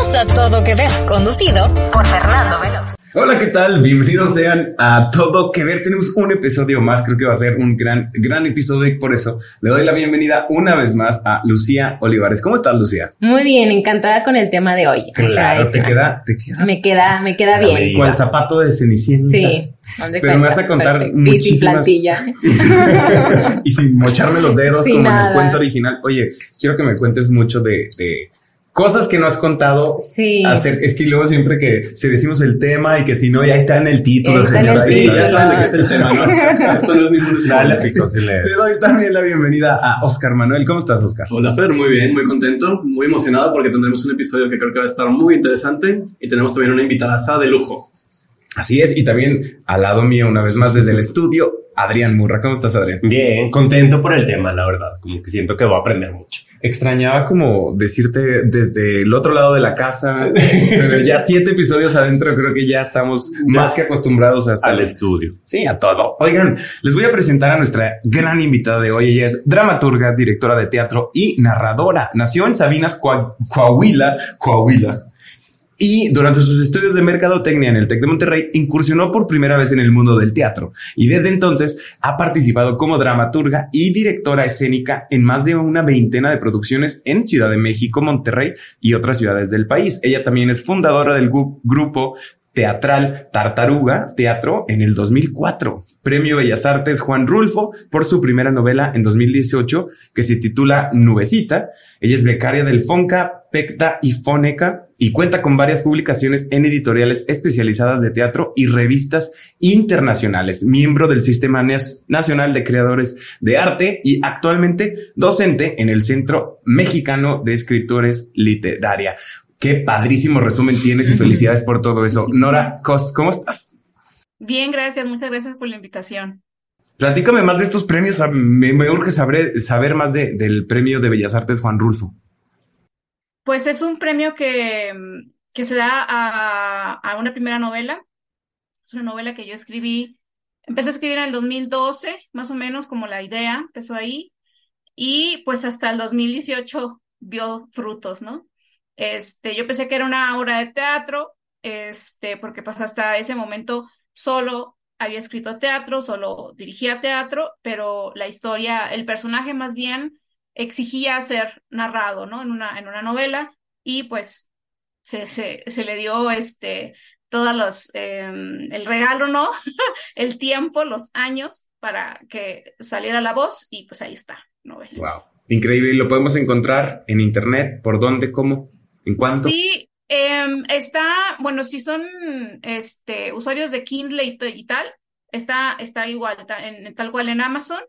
Bienvenidos a Todo Que Ver, conducido por Fernando Veloz. Hola, ¿qué tal? Bienvenidos sean a Todo Que Ver. Tenemos un episodio más, creo que va a ser un gran, gran episodio y por eso le doy la bienvenida una vez más a Lucía Olivares. ¿Cómo estás, Lucía? Muy bien, encantada con el tema de hoy. Claro, te queda, te queda. Me queda, me queda bien. Con el zapato de Cenicienta. Sí. Pero me vas a contar muchísimas... Y sin plantilla. y sin mocharme los dedos como en el cuento original. Oye, quiero que me cuentes mucho de, de cosas que no has contado. Sí. Hacer, es que luego siempre que se decimos el tema y que si no, ya está en el título. Está en el título. ya saben de qué es el tema, ¿no? Esto no es ningún. Le doy también la bienvenida a Oscar Manuel. ¿Cómo estás, Oscar? Hola, Fer. Muy bien, muy contento, muy emocionado porque tendremos un episodio que creo que va a estar muy interesante y tenemos también una invitada de lujo. Así es, y también al lado mío, una vez más desde el estudio, Adrián Murra. ¿Cómo estás, Adrián? Bien, contento por el tema, la verdad. Como que siento que voy a aprender mucho. Extrañaba como decirte desde el otro lado de la casa, pero ya siete episodios adentro, creo que ya estamos más que acostumbrados hasta al estudio. Sí, a todo. Oigan, les voy a presentar a nuestra gran invitada de hoy. Ella es dramaturga, directora de teatro y narradora. Nació en Sabinas, Coahuila, Coahuila, y durante sus estudios de mercadotecnia en el TEC de Monterrey incursionó por primera vez en el mundo del teatro y desde entonces ha participado como dramaturga y directora escénica en más de una veintena de producciones en Ciudad de México, Monterrey y otras ciudades del país. Ella también es fundadora del grupo teatral Tartaruga Teatro en el 2004. Premio Bellas Artes Juan Rulfo por su primera novela en 2018 que se titula Nubecita. Ella es becaria del Fonca, Pecta y Foneca y cuenta con varias publicaciones en editoriales especializadas de teatro y revistas internacionales, miembro del Sistema Nacional de Creadores de Arte y actualmente docente en el Centro Mexicano de Escritores Literaria. Qué padrísimo resumen tienes y felicidades por todo eso. Nora Cos, ¿cómo estás? Bien, gracias. Muchas gracias por la invitación. Platícame más de estos premios. Me, urge saber, saber más del premio de Bellas Artes Juan Rulfo. Pues es un premio que, que se da a, a, una primera novela. Es una novela que yo escribí. Empecé a escribir en el 2012, más o menos, como la idea empezó ahí. Y pues hasta el 2018 vio frutos, ¿no? Este, yo pensé que era una obra de teatro, este, porque pues hasta ese momento solo había escrito teatro, solo dirigía teatro, pero la historia, el personaje más bien exigía ser narrado, ¿no? En una, en una novela y pues se, se, se le dio este, todos los, em, el regalo, ¿no? el tiempo, los años para que saliera la voz y pues ahí está, novela. Wow. Increíble. ¿Y lo podemos encontrar en internet? ¿Por dónde? ¿Cómo? ¿En cuánto? Sí, em, está, bueno, si son este, usuarios de Kindle y, tal, está, está igual, en, tal cual en Amazon.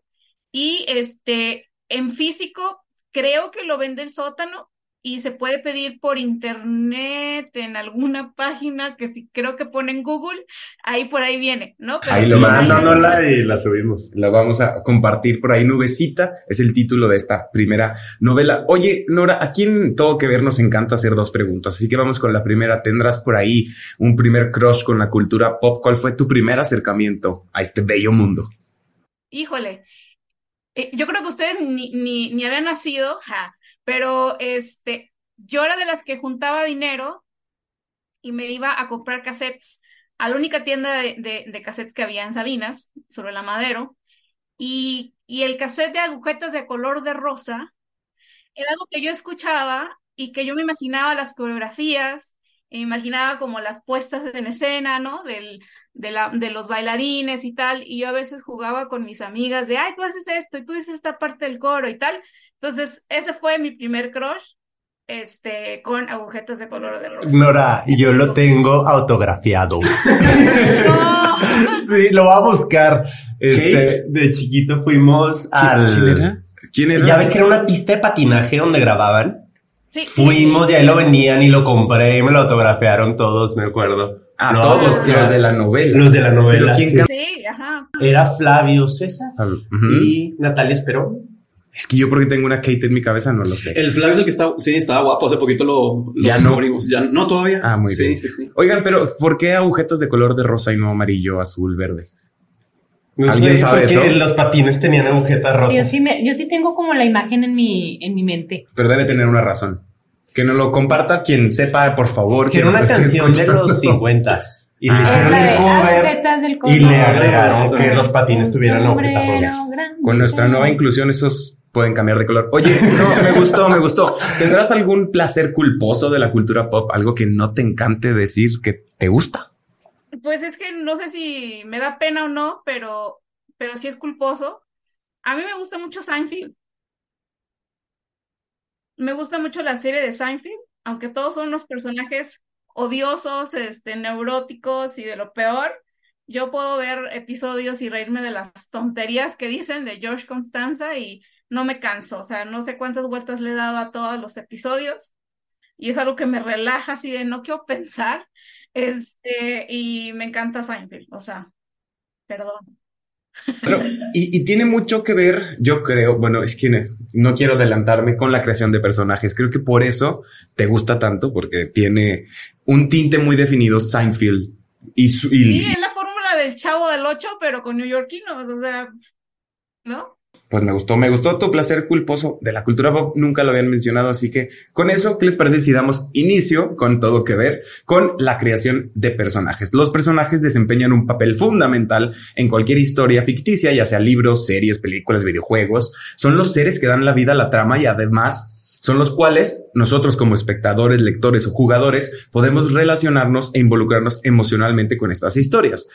Y este, en físico, creo que lo vende el sótano, y se puede pedir por internet en alguna página que sí creo que pone en Google, ahí por ahí viene, ¿no? ahí lo la y la subimos. La vamos a compartir por ahí. Nubecita es el título de esta primera novela. Oye, Nora, aquí en Todo Que Ver nos encanta hacer dos preguntas, así que vamos con la primera. ¿Tendrás por ahí un primer crush con la cultura pop? ¿Cuál fue tu primer acercamiento a este bello mundo? Híjole, eh, yo creo que ustedes ni, ni, ni habían nacido, ja, pero este, yo era de las que juntaba dinero y me iba a comprar cassettes. A la única tienda de, de, cassettes que había en Sabinas, sobre la Madero, y, y el cassette de agujetas de color de rosa era algo que yo escuchaba y que yo me imaginaba las coreografías, me imaginaba como las puestas en escena, ¿no? Del, de, la, de los bailarines y tal, y yo a veces jugaba con mis amigas de, ay, tú haces esto y tú dices esta parte del coro y tal, entonces, ese fue mi primer crush, este, con agujetas de color de rosa. Nora, yo lo tengo autografiado. Sí, lo voy a buscar. Este, de chiquito fuimos al. ¿Quién era? ¿Quién era? Ya ves que era una pista de patinaje donde grababan. Sí. Fuimos y ahí lo vendían y lo compré y me lo autografiaron todos, me acuerdo. Ah, todos los de la novela. Los de la novela. Sí, ajá. Era Flavio César y Natalia Esperón. Es que yo porque tengo una Kate en mi cabeza no lo sé. El Flavio es el que está, sí, estaba guapo. Hace poquito lo, ya no. Abrimos. Ya no todavía. Ah, muy bien. Sí, sí. Oigan, pero ¿por qué agujetas de color de rosa y no amarillo, azul, verde? ¿Alguien sabe eso? los patines tenían agujetas rosas. Yo sí, me, yo sí tengo como la imagen en mi, en mi mente. Pero debe tener una razón. Que nos lo comparta quien sepa, por favor. Que era una canción de los 50 y le Ah. hicieron el cover y le color agregaron que los patines tuvieran agujetas rosas. Con nuestra nueva inclusión, esos pueden cambiar de color. Oye, no, me gustó, me gustó. ¿Tendrás algún placer culposo de la cultura pop? Algo que no te encante decir que te gusta. Pues es que no sé si me da pena o no, pero, pero sí es culposo. A mí me gusta mucho Seinfeld. Me gusta mucho la serie de Seinfeld, aunque todos son unos personajes odiosos, este, neuróticos y de lo peor. Yo puedo ver episodios y reírme de las tonterías que dicen de George Constanza y no me canso. O sea, no sé cuántas vueltas le he dado a todos los episodios y es algo que me relaja así de no quiero pensar. Este, y me encanta Seinfeld, o sea, perdón. Pero, y, y tiene mucho que ver, yo creo, bueno, es que no, no quiero adelantarme con la creación de personajes. Creo que por eso te gusta tanto, porque tiene un tinte muy definido Seinfeld. Y, su, y Sí, es la fórmula del chavo del 8, pero con neoyorquinos, o sea, ¿no? Pues me gustó, me gustó tu placer culposo de la cultura pop, nunca lo habían mencionado, así que con eso, ¿qué les parece si damos inicio con todo que ver con la creación de personajes? Los personajes desempeñan un papel fundamental en cualquier historia ficticia, ya sea libros, series, películas, videojuegos, son los seres que dan la vida a la trama y además son los cuales nosotros como espectadores, lectores o jugadores podemos relacionarnos e involucrarnos emocionalmente con estas historias.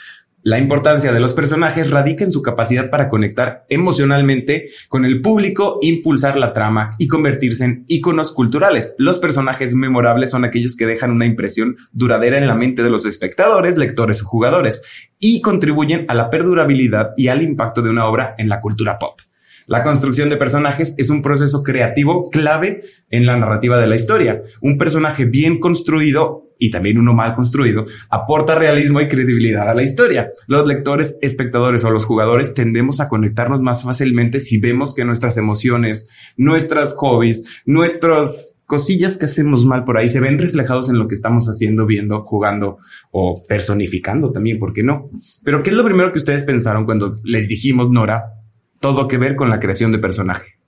La importancia de los personajes radica en su capacidad para conectar emocionalmente con el público, impulsar la trama y convertirse en íconos culturales. Los personajes memorables son aquellos que dejan una impresión duradera en la mente de los espectadores, lectores o jugadores y contribuyen a la perdurabilidad y al impacto de una obra en la cultura pop. La construcción de personajes es un proceso creativo clave en la narrativa de la historia. Un personaje bien construido y también uno mal construido aporta realismo y credibilidad a la historia. Los lectores, espectadores o los jugadores tendemos a conectarnos más fácilmente si vemos que nuestras emociones, nuestras hobbies, nuestras cosillas que hacemos mal por ahí se ven reflejados en lo que estamos haciendo, viendo, jugando o personificando también, ¿por qué no? Pero ¿qué es lo primero que ustedes pensaron cuando les dijimos, Nora, todo que ver con la creación de personaje.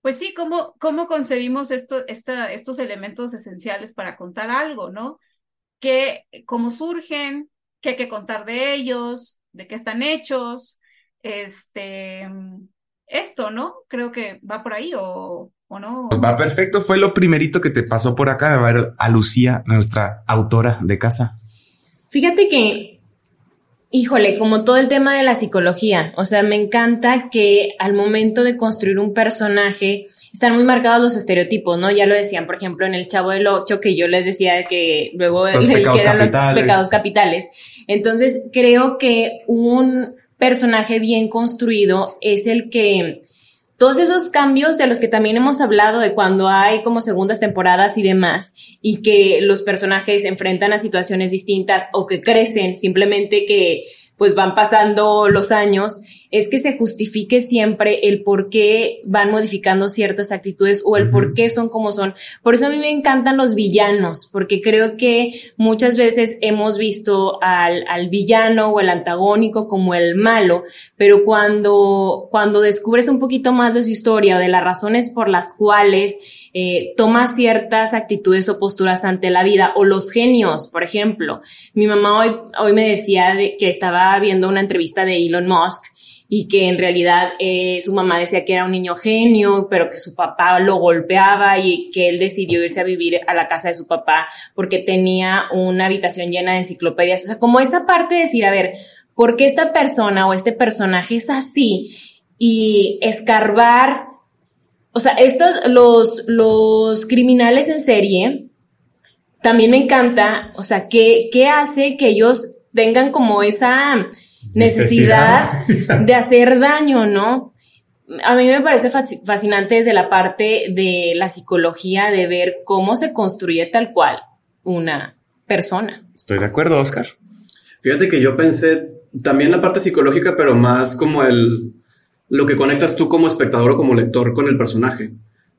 Pues sí, ¿cómo, cómo concebimos esto, esta, estos elementos esenciales para contar algo, ¿no? Que, cómo surgen, qué hay que contar de ellos, de qué están hechos, este, esto, ¿no? Creo que va por ahí o, o no. Pues va perfecto, fue lo primerito que te pasó por acá, a ver a Lucía, nuestra autora de casa. Fíjate que, híjole, como todo el tema de la psicología, o sea, me encanta que al momento de construir un personaje están muy marcados los estereotipos, ¿no? Ya lo decían, por ejemplo, en el Chavo del Ocho, que yo les decía que luego Los pecados eran los pecados capitales. Entonces, creo que un personaje bien construido es el que todos esos cambios de los que también hemos hablado de cuando hay como segundas temporadas y demás, y que los personajes se enfrentan a situaciones distintas o que crecen, simplemente que pues van pasando los años, es que se justifique siempre el por qué van modificando ciertas actitudes o el por qué son como son. Por eso a mí me encantan los villanos, porque creo que muchas veces hemos visto al, al villano o el antagónico como el malo, pero cuando, cuando descubres un poquito más de su historia o de las razones por las cuales eh, toma ciertas actitudes o posturas ante la vida o los genios, por ejemplo. Mi mamá hoy, hoy me decía de que estaba viendo una entrevista de Elon Musk y que en realidad eh, su mamá decía que era un niño genio, pero que su papá lo golpeaba y que él decidió irse a vivir a la casa de su papá porque tenía una habitación llena de enciclopedias. O sea, como esa parte de decir, a ver, ¿por qué esta persona o este personaje es así? Y escarbar o sea, estos, los, los criminales en serie, también me encanta, o sea, ¿qué, qué hace que ellos tengan como esa necesidad, de hacer daño, ¿no? A mí me parece fasc- fascinante desde la parte de la psicología de ver cómo se construye tal cual una persona. Estoy de acuerdo, Oscar. Fíjate que yo pensé también la parte psicológica, pero más como el lo que conectas tú como espectador o como lector con el personaje.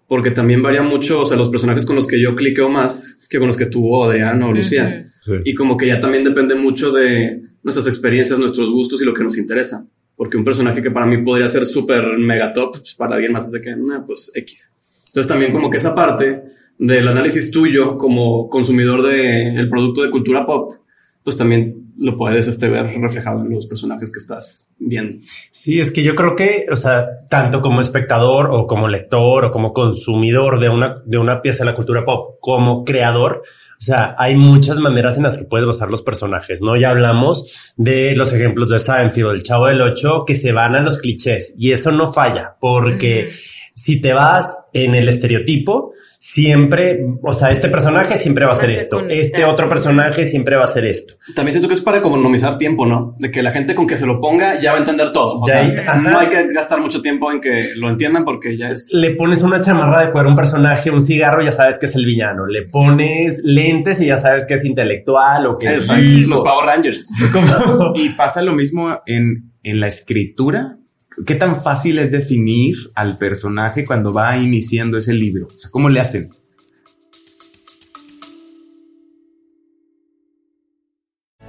Porque también varía mucho, o sea, los personajes con los que yo cliqueo más que con los que tú, Adrián o Lucía. Y como que ya también depende mucho de nuestras experiencias, nuestros gustos y lo que nos interesa. Porque un personaje que para mí podría ser súper mega top, pues, para alguien más es de que, nah, pues X. Entonces también como que esa parte del análisis tuyo como consumidor del el producto de cultura pop, pues también lo puedes este, ver reflejado en los personajes que estás viendo. Sí, es que yo creo que, o sea, tanto como espectador o como lector o como consumidor de una, de una pieza de la cultura pop, como creador, o sea, hay muchas maneras en las que puedes basar los personajes, ¿no? Ya hablamos de los ejemplos de Seinfeld, el Chavo del Ocho, que se van a los clichés y eso no falla porque si te vas en el estereotipo, siempre, o sea, este personaje siempre va a ser esto, este otro personaje siempre va a ser esto. También siento que es para economizar tiempo, ¿no? De que la gente con que se lo ponga ya va a entender todo. O sea, no hay que gastar mucho tiempo en que lo entiendan porque ya es... Le pones una chamarra de cuero a un personaje, un cigarro, ya sabes que es el villano. Le pones lentes y ya sabes que es intelectual o que es... los Power Rangers. y pasa lo mismo en, en la escritura ¿Qué tan fácil es definir al personaje cuando va iniciando ese libro? ¿cómo le hacen?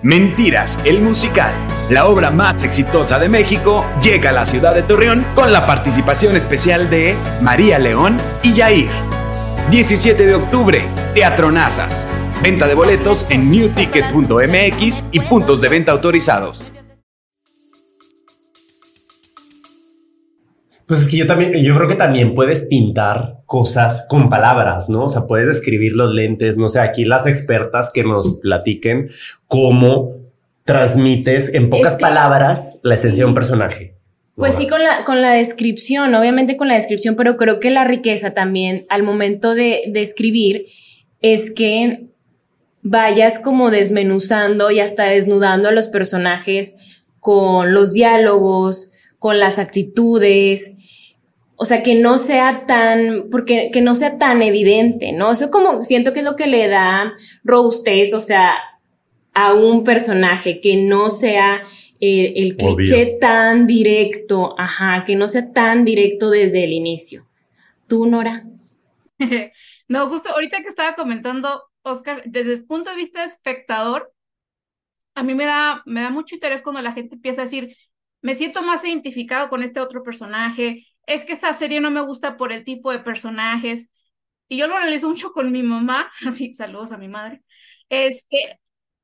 Mentiras, el musical, la obra más exitosa de México, llega a la ciudad de Torreón con la participación especial de María León y Yair. 17 de octubre, Teatro Nazas. Venta de boletos en newticket.mx y puntos de venta autorizados. Pues es que yo también, yo creo que también puedes pintar cosas con palabras, ¿no? O sea, puedes escribir los lentes, no sé, aquí las expertas que nos platiquen cómo transmites en pocas palabras la esencia de un personaje. Pues sí, con la, con la descripción, obviamente con la descripción, pero creo que la riqueza también al momento de, de escribir es que vayas como desmenuzando y hasta desnudando a los personajes con los diálogos, con las actitudes, o sea, que no sea tan, porque que no sea tan evidente, ¿no? Eso como siento que es lo que le da robustez, o sea, a un personaje, que no sea eh, el cliché tan directo, ajá, que no sea tan directo desde el inicio. ¿Tú, Nora? no, justo ahorita que estaba comentando, Oscar, desde el punto de vista de espectador, a mí me da, me da mucho interés cuando la gente empieza a decir, me siento más identificado con este otro personaje, es que esta serie no me gusta por el tipo de personajes. Y yo lo analizo mucho con mi mamá, así, saludos a mi madre. Este,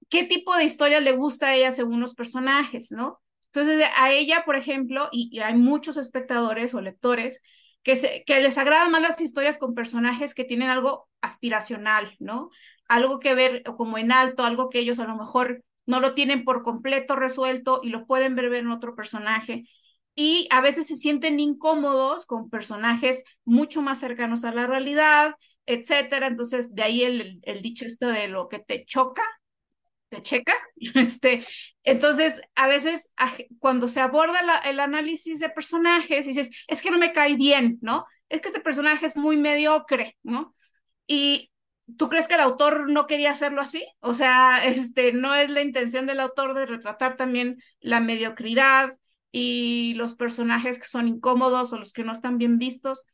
¿qué tipo de historia le gusta a ella según los personajes, no? Entonces, a ella, por ejemplo, y, hay muchos espectadores o lectores que, se, que les agradan más las historias con personajes que tienen algo aspiracional, ¿no? Algo que ver como en alto, algo que ellos a lo mejor no lo tienen por completo resuelto y lo pueden ver en otro personaje y a veces se sienten incómodos con personajes mucho más cercanos a la realidad, etcétera. Entonces, de ahí el, dicho esto de lo que te choca, te checa. Este, entonces, a veces cuando se aborda el análisis de personajes, dices, es que no me cae bien, ¿no? Es que este personaje es muy mediocre, ¿no? Y ¿Tú crees que el autor no quería hacerlo así? O sea, este, no es la intención del autor de retratar también la mediocridad, y los personajes que son incómodos o los que no están bien vistos.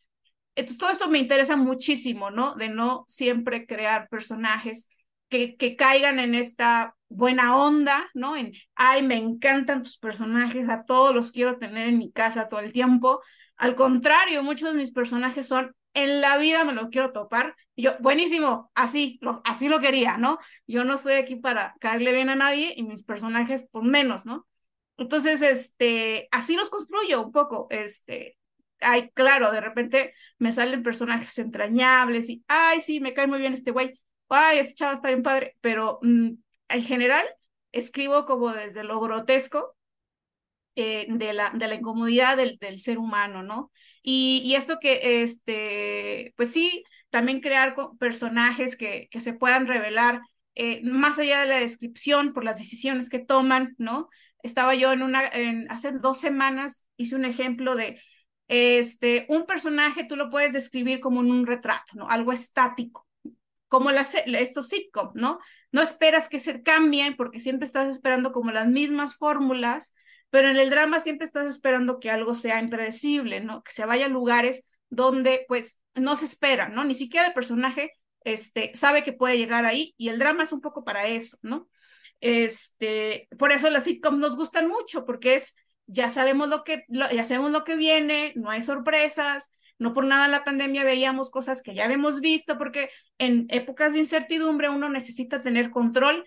Entonces, todo esto me interesa muchísimo, ¿no? De no siempre crear personajes que, que caigan en esta buena onda, ¿no? En, ay, me encantan tus personajes, a todos los quiero tener en mi casa todo el tiempo. Al contrario, muchos de mis personajes son, en la vida me lo quiero topar. Y yo, buenísimo, así lo, así lo quería, ¿no? Yo no estoy aquí para caerle bien a nadie y mis personajes, por menos, ¿no? Entonces, este, así los construyo un poco, este, ay, claro, de repente me salen personajes entrañables y, ay, sí, me cae muy bien este güey, ay, este chavo está bien padre, pero mm, en general escribo como desde lo grotesco eh, de, la, de la incomodidad del, del ser humano, ¿no? Y, y, esto que, este, pues sí, también crear personajes que, que se puedan revelar eh, más allá de la descripción por las decisiones que toman, ¿no? Estaba yo en una, hace dos semanas hice un ejemplo de, este, un personaje tú lo puedes describir como en un retrato, ¿no? Algo estático, como las, estos sitcom, ¿no? No esperas que se cambien porque siempre estás esperando como las mismas fórmulas, pero en el drama siempre estás esperando que algo sea impredecible, ¿no? Que se vaya a lugares donde pues no se espera, ¿no? Ni siquiera el personaje este, sabe que puede llegar ahí y el drama es un poco para eso, ¿no? Este, por eso las sitcoms nos gustan mucho, porque es, ya sabemos lo que, ya sabemos lo que viene, no hay sorpresas, No por nada en la pandemia veíamos cosas que ya habíamos visto, porque en épocas de incertidumbre uno necesita tener control,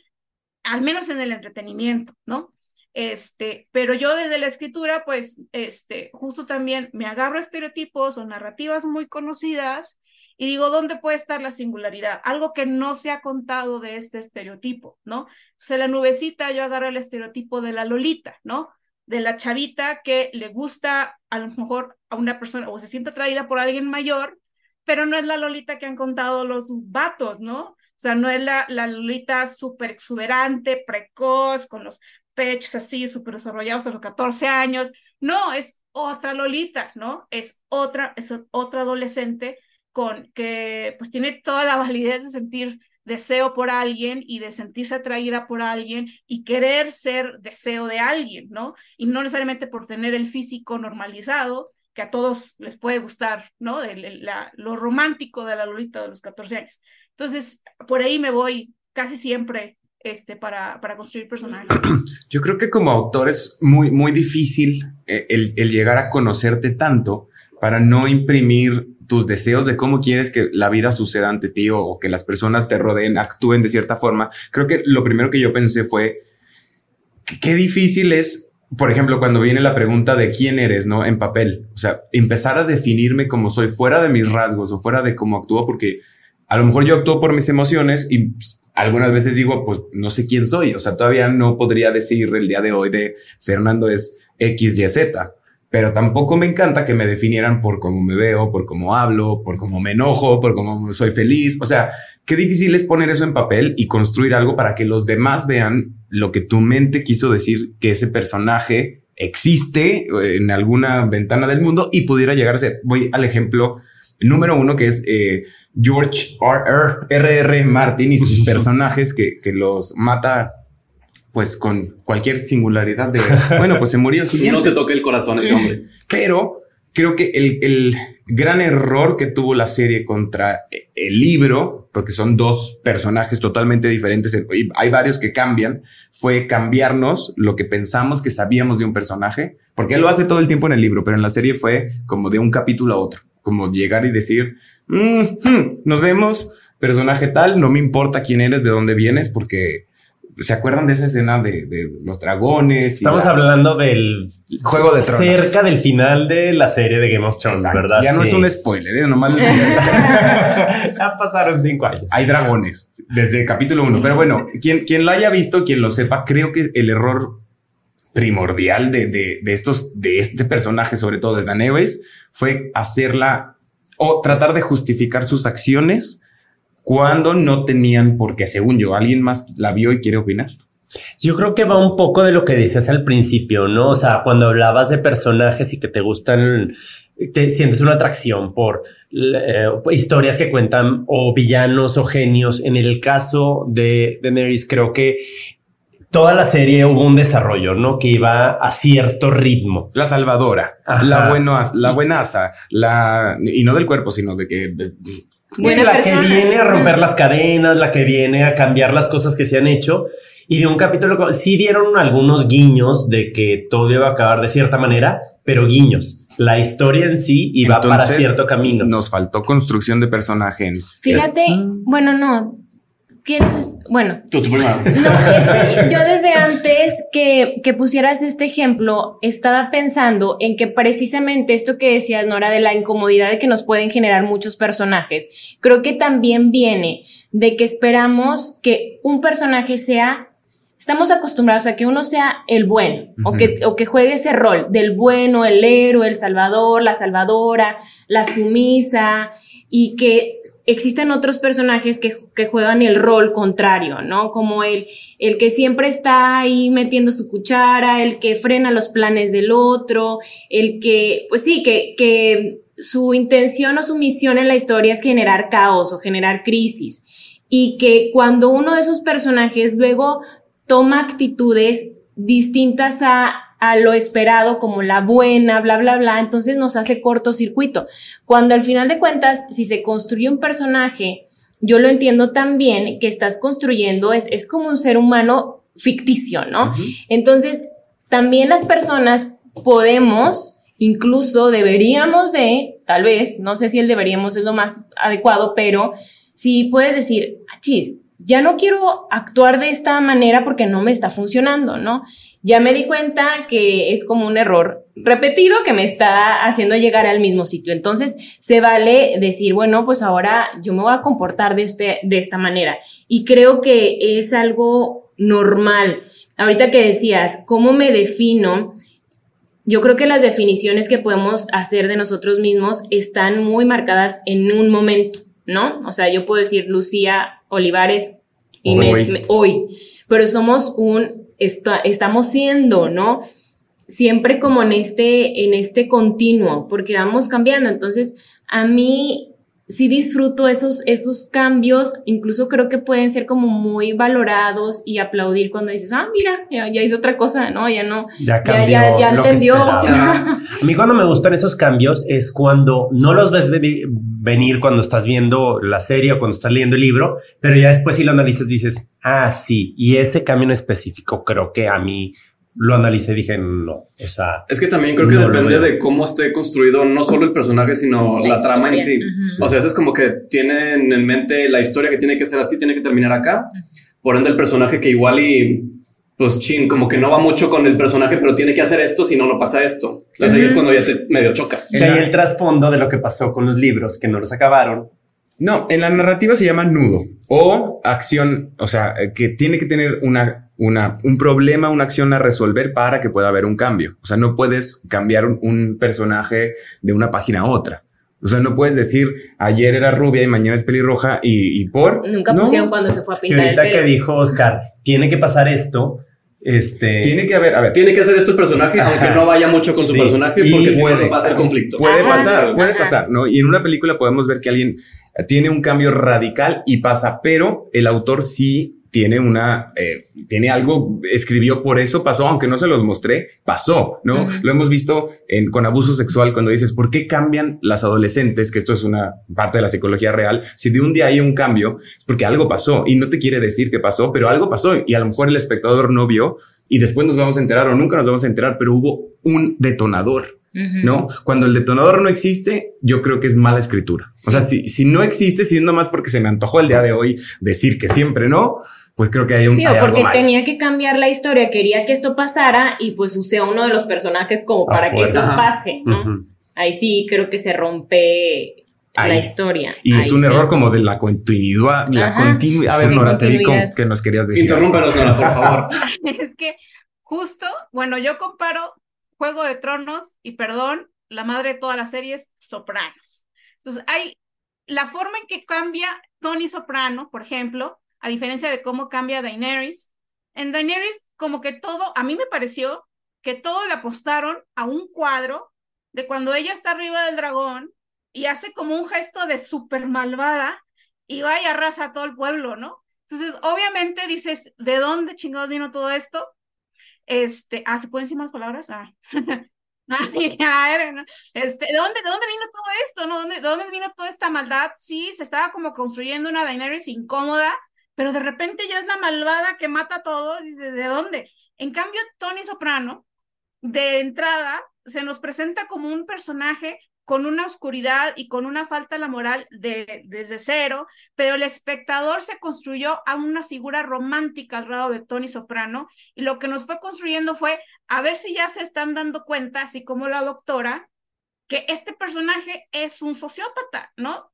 al menos en el entretenimiento, ¿no? Este, pero yo desde la escritura, pues, este, justo también me agarro estereotipos o narrativas muy conocidas y digo, ¿dónde puede estar la singularidad? Algo que no se ha contado de este estereotipo, ¿no? Entonces, la nubecita, yo agarro el estereotipo de la Lolita, ¿no? De la chavita que le gusta a lo mejor a una persona o se siente atraída por alguien mayor, pero no es la Lolita que han contado los vatos, ¿no? O sea, no es la, la Lolita súper exuberante, precoz, con los pechos así súper desarrollados a los 14 años. No, es otra Lolita, ¿no? Es otra, es otra adolescente con que pues tiene toda la validez de sentir deseo por alguien y de sentirse atraída por alguien y querer ser deseo de alguien, ¿no? Y no necesariamente por tener el físico normalizado, que a todos les puede gustar, ¿no? lo romántico de la Lolita de los 14 años. Entonces, por ahí me voy casi siempre este, para, para construir personajes. Yo creo que como autor es muy, muy difícil eh, el, el llegar a conocerte tanto para no imprimir tus deseos de cómo quieres que la vida suceda ante ti o, que las personas te rodeen, actúen de cierta forma. Creo que lo primero que yo pensé fue qué difícil es, por ejemplo, cuando viene la pregunta de quién eres, ¿no? En papel. O sea, empezar a definirme como soy fuera de mis rasgos o fuera de cómo actúo, porque a lo mejor yo actúo por mis emociones y pues, algunas veces digo, pues no sé quién soy. O sea, todavía no podría decir el día de hoy de Fernando es X, Y, Z pero tampoco me encanta que me definieran por cómo me veo, por cómo hablo, por cómo me enojo, por cómo soy feliz. O sea, qué difícil es poner eso en papel y construir algo para que los demás vean lo que tu mente quiso decir que ese personaje existe en alguna ventana del mundo y pudiera llegar a ser. Voy al ejemplo número uno que es eh, George R. R. R. Martin y sus personajes que, que los mata pues con cualquier singularidad de, bueno, pues se murió. No se toque el corazón ese hombre. Pero creo que el, el, gran error que tuvo la serie contra el libro, porque son dos personajes totalmente diferentes, y hay varios que cambian, fue cambiarnos lo que pensamos que sabíamos de un personaje, porque él lo hace todo el tiempo en el libro, pero en la serie fue como de un capítulo a otro, como llegar y decir, mm, hmm, nos vemos, personaje tal, no me importa quién eres, de dónde vienes, porque ¿Se acuerdan de esa escena de, de los dragones? Estamos hablando del juego de tronos. Cerca del final de la serie de Game of Thrones, ¿verdad? Ya no es un spoiler, ¿eh? nomás ya pasaron cinco años. Hay dragones desde capítulo uno. Pero bueno, quien, quien la haya visto, quien lo sepa, creo que el error primordial de, de, de estos, de este personaje, sobre todo de Daenerys, fue hacerla o tratar de justificar sus acciones cuando no tenían, porque según yo, alguien más la vio y quiere opinar. Yo creo que va un poco de lo que dices al principio, ¿no? O sea, cuando hablabas de personajes y que te gustan, te sientes una atracción por eh, historias que cuentan o villanos o genios. En el caso de Daenerys, creo que toda la serie hubo un desarrollo, ¿no? Que iba a cierto ritmo. La salvadora, la buena, la buenaza, la, y no del cuerpo, sino de que la que viene a romper las cadenas, la que viene a cambiar las cosas que se han hecho. Y de un capítulo sí dieron algunos guiños de que todo iba a acabar de cierta manera, pero guiños. La historia en sí iba para cierto camino. Nos faltó construcción de personaje. Fíjate, bueno, no, ¿Quieres? Bueno. No, yo desde antes que, que, pusieras este ejemplo, estaba pensando en que precisamente esto que decías, Nora, de la incomodidad de que nos pueden generar muchos personajes, creo que también viene de que esperamos que un personaje sea, estamos acostumbrados a que uno sea el bueno, o, que, o que juegue ese rol del bueno, el héroe, el salvador, la salvadora, la sumisa, y que existen otros personajes que, que, juegan el rol contrario, ¿no? Como el, el que siempre está ahí metiendo su cuchara, el que frena los planes del otro, el que, pues sí, que, que su intención o su misión en la historia es generar caos o generar crisis. Y que cuando uno de esos personajes luego toma actitudes distintas a a lo esperado como la buena, bla, bla, bla, entonces nos hace cortocircuito. Cuando al final de cuentas, si se construye un personaje, yo lo entiendo también que estás construyendo, es, es como un ser humano ficticio, ¿no? Entonces, también las personas podemos incluso deberíamos de, tal vez, no sé si el deberíamos es lo más adecuado, pero si puedes decir, chis, ya no quiero actuar de esta manera porque no me está funcionando, ¿no? Ya me di cuenta que es como un error repetido que me está haciendo llegar al mismo sitio. Entonces, se vale decir, bueno, pues ahora yo me voy a comportar de, este, de esta manera. Y creo que es algo normal. Ahorita que decías, ¿cómo me defino? Yo creo que las definiciones que podemos hacer de nosotros mismos están muy marcadas en un momento, ¿no? O sea, yo puedo decir Lucía Olivares y hoy. pero somos un, estamos siendo, ¿no? Siempre como en este, en este continuo, porque vamos cambiando. Entonces, a mí sí disfruto esos, esos cambios, incluso creo que pueden ser como muy valorados y aplaudir cuando dices, ah, mira, ya, hizo otra cosa, ¿no? Ya no, ya, ya, ya, entendió. a mí cuando me gustan esos cambios es cuando no los ves venir cuando estás viendo la serie o cuando estás leyendo el libro, pero ya después si lo analizas dices, ah, sí, y ese cambio en específico creo que a mí lo analicé y dije, no, esa... Es que también creo que depende de cómo esté construido no solo el personaje, sino la, trama en sí. O sea, es como que tienen en mente la historia que tiene que ser así, tiene que terminar acá. Por ende, el personaje que igual y pues chin, como que no va mucho con el personaje, pero tiene que hacer esto, si no, no pasa esto. Entonces ahí es cuando ya te medio choca. Que hay el trasfondo de lo que pasó con los libros que no los acabaron. No, en la narrativa se llama nudo o acción, o sea, que tiene que tener una una, un problema, una acción a resolver para que pueda haber un cambio. O sea, no puedes cambiar un, personaje de una página a otra. O sea, no puedes decir ayer era rubia y mañana es pelirroja y, y por. Nunca pusieron cuando se fue a pintar. Que ahorita que dijo Oscar, tiene que pasar esto. Este tiene que haber, a ver, tiene que hacer esto el personaje, aunque no vaya mucho con su personaje, porque si puede, pasar conflicto. Puede pasar, puede pasar, ¿no? Y en una película podemos ver que alguien tiene un cambio radical y pasa, pero el autor sí tiene una, eh, tiene algo, escribió por eso pasó, aunque no se los mostré, pasó, ¿no? Lo hemos visto en, con abuso sexual cuando dices, ¿por qué cambian las adolescentes? Que esto es una parte de la psicología real. Si de un día hay un cambio, es porque algo pasó y no te quiere decir que pasó, pero algo pasó y a lo mejor el espectador no vio y después nos vamos a enterar o nunca nos vamos a enterar, pero hubo un detonador. ¿no? Cuando el detonador no existe, yo creo que es mala escritura. O sea, si, si no existe, siendo más porque se me antojó el día de hoy decir que siempre no, pues creo que hay un... Sí, o porque tenía que cambiar la historia, quería que esto pasara y pues usé a uno de los personajes como para que eso pase, ¿no? Ahí sí creo que se rompe la historia. Y es un error como de la continuidad, la continuidad. A ver, Nora, te vi que nos querías decir. Interrúmpanos, Nora, por favor. es que justo, bueno, yo comparo Juego de Tronos y, perdón, la madre de todas las series, Sopranos. Entonces, hay la forma en que cambia Tony Soprano, por ejemplo, a diferencia de cómo cambia Daenerys. En Daenerys, como que todo, a mí me pareció que todo le apostaron a un cuadro de cuando ella está arriba del dragón y hace como un gesto de súper malvada y va y arrasa a todo el pueblo, ¿no? Entonces, obviamente dices, ¿de dónde chingados vino todo esto? Este, ah, ¿se pueden decir más palabras? Ah. ah este, ¿de dónde, ¿De dónde vino todo esto? ¿no? ¿Dónde, ¿De dónde vino toda esta maldad? Sí, se estaba como construyendo una Daenerys incómoda, pero de repente ya es la malvada que mata a todos, dices, ¿de dónde? En cambio, Tony Soprano, de entrada, se nos presenta como un personaje con una oscuridad y con una falta de la moral de, desde cero, pero el espectador se construyó a una figura romántica al lado de Tony Soprano y lo que nos fue construyendo fue a ver si ya se están dando cuenta, así como la doctora, que este personaje es un sociópata, ¿no?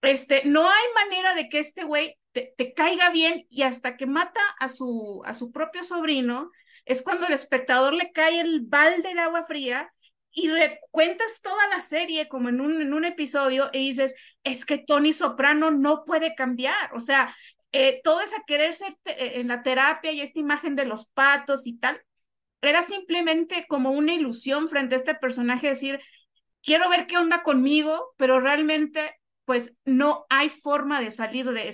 Este, no hay manera de que este güey te, caiga bien y hasta que mata a su, a su propio sobrino, es cuando el espectador le cae el balde de agua fría y recuentas toda la serie como en un, en un episodio y dices, es que Tony Soprano no puede cambiar, o sea, eh, todo esa querer ser eh, en la terapia y esta imagen de los patos y tal, era simplemente como una ilusión frente a este personaje, decir, quiero ver qué onda conmigo, pero realmente pues no hay forma de salir de,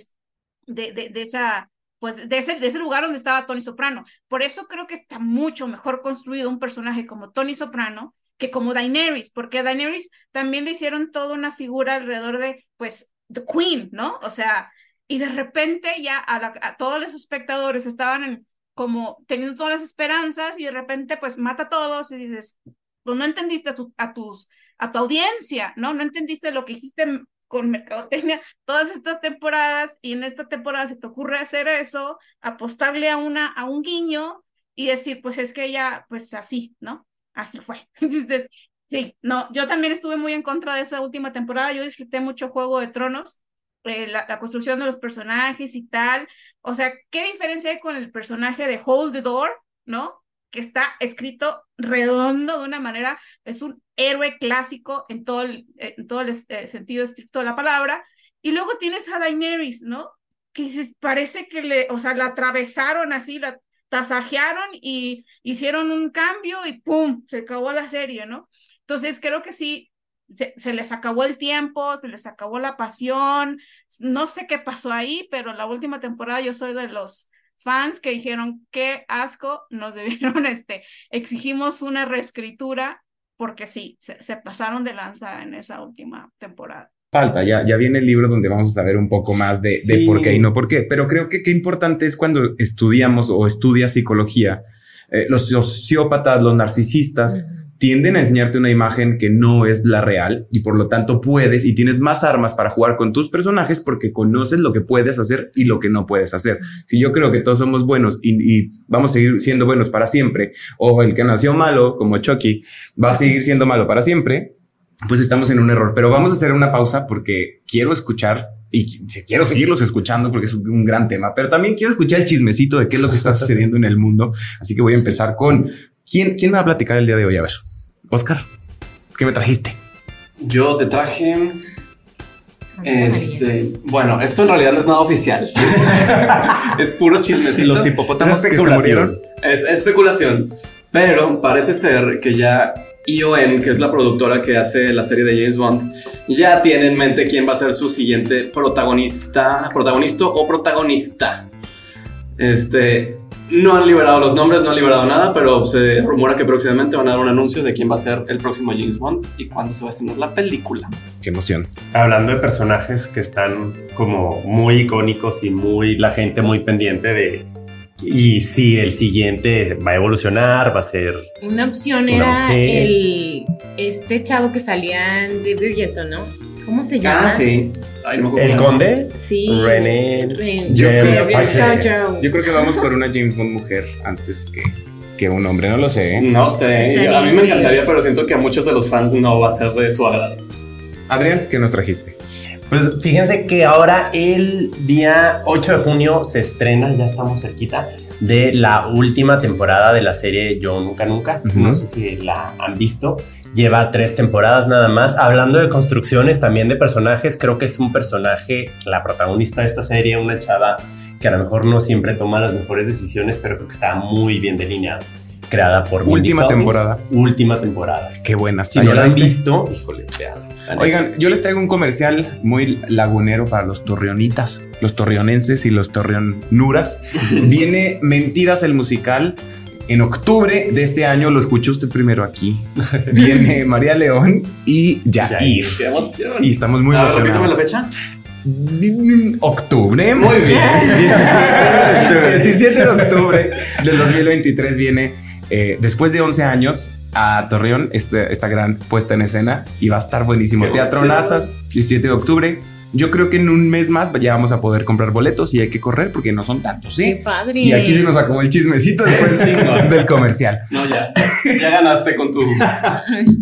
de, de, esa, pues, de ese, de ese lugar donde estaba Tony Soprano. Por eso creo que está mucho mejor construido un personaje como Tony Soprano que como Daenerys, porque a Daenerys también le hicieron toda una figura alrededor de, pues, The Queen, ¿no? O sea, y de repente ya a, a todos los espectadores estaban en, como teniendo todas las esperanzas y de repente pues mata a todos y dices, pues no entendiste a, tu, a tus, a tu audiencia, ¿no? No entendiste lo que hiciste con mercadotecnia todas estas temporadas y en esta temporada se te ocurre hacer eso, apostarle a una, a un guiño y decir, pues es que ella, pues así, ¿no? Así fue. Entonces, sí, no, yo también estuve muy en contra de esa última temporada, yo disfruté mucho Juego de Tronos, eh, la, la, construcción de los personajes y tal. O sea, ¿qué diferencia hay con el personaje de Hold the Door, ¿no? Que está escrito redondo de una manera, es un héroe clásico en todo el, en todo el este, sentido estricto de la palabra. Y luego tienes a Daenerys, ¿no? Que parece que le, o sea, la atravesaron así, la tasajearon y hicieron un cambio y ¡pum! Se acabó la serie, ¿no? Entonces creo que sí, se, se, les acabó el tiempo, se les acabó la pasión, no sé qué pasó ahí, pero la última temporada yo soy de los fans que dijeron qué asco, nos debieron, este, exigimos una reescritura porque sí, se, se pasaron de lanza en esa última temporada. Falta, ya, ya viene el libro donde vamos a saber un poco más de, sí. de por qué y no por qué, pero creo que qué importante es cuando estudiamos o estudias psicología, eh, los sociópatas, los narcisistas, uh -huh tienden a enseñarte una imagen que no es la real y por lo tanto puedes y tienes más armas para jugar con tus personajes porque conoces lo que puedes hacer y lo que no puedes hacer. Si yo creo que todos somos buenos y, y vamos a seguir siendo buenos para siempre, o el que nació malo, como Chucky, va a seguir siendo malo para siempre, pues estamos en un error. Pero vamos a hacer una pausa porque quiero escuchar y quiero seguirlos escuchando porque es un gran tema, pero también quiero escuchar el chismecito de qué es lo que está sucediendo en el mundo. Así que voy a empezar con quién, quién va a platicar el día de hoy. A ver. Oscar, ¿qué me trajiste? Yo te traje. Este, bueno, esto en realidad no es nada oficial. es puro chismecito. Los hipopótamos que se murieron. Es especulación. Pero parece ser que ya ION, que es la productora que hace la serie de James Bond, ya tiene en mente quién va a ser su siguiente protagonista, protagonista o protagonista. Este, no han liberado los nombres, no han liberado nada, pero se rumora que próximamente van a dar un anuncio de quién va a ser el próximo James Bond y cuándo se va a estrenar la película. Qué emoción. Hablando de personajes que están como muy icónicos y muy la gente muy pendiente de y si el siguiente va a evolucionar, va a ser una opción una era mujer. el este chavo que salía de Bridgerton, ¿no? ¿Cómo se llama? Ah, sí. Ay, no ¿El conde? Sí. René. Yo, creo, yo creo que vamos por una James Bond mujer antes que, que un hombre, no lo sé. No sé, yo, a mí me encantaría, pero siento que a muchos de los fans no va a ser de su agrado. Adrián, ¿qué nos trajiste? Pues fíjense que ahora el día 8 de junio se estrena, ya estamos cerquita, de la última temporada de la serie Yo Nunca Nunca. Uh -huh. No sé si la han visto. Lleva tres temporadas nada más. Hablando de construcciones, también de personajes, creo que es un personaje, la protagonista de esta serie, una chava que a lo mejor no siempre toma las mejores decisiones, pero creo que está muy bien delineada. Creada por Última Mindy temporada. Última temporada. Qué buena. Si no la han visto, híjole, vean. Oigan, yo les traigo un comercial muy lagunero para los torreonitas, los torreonenses y los torreonuras. Viene Mentiras el musical. En octubre de este año lo escuchó usted primero aquí. Viene María León y Jair. ¡Qué emoción! Y estamos muy emocionados. la fecha. Octubre. Muy bien. 17 de octubre del 2023 viene, eh, después de 11 años, a Torreón este, esta gran puesta en escena y va a estar buenísimo. Qué Teatro. Nazas, 17 de octubre. Yo creo que en un mes más ya vamos a poder comprar boletos y hay que correr porque no son tantos, ¿sí? Qué padre. Y aquí se nos acabó el chismecito después del comercial. No, ya. Ya ganaste con tu,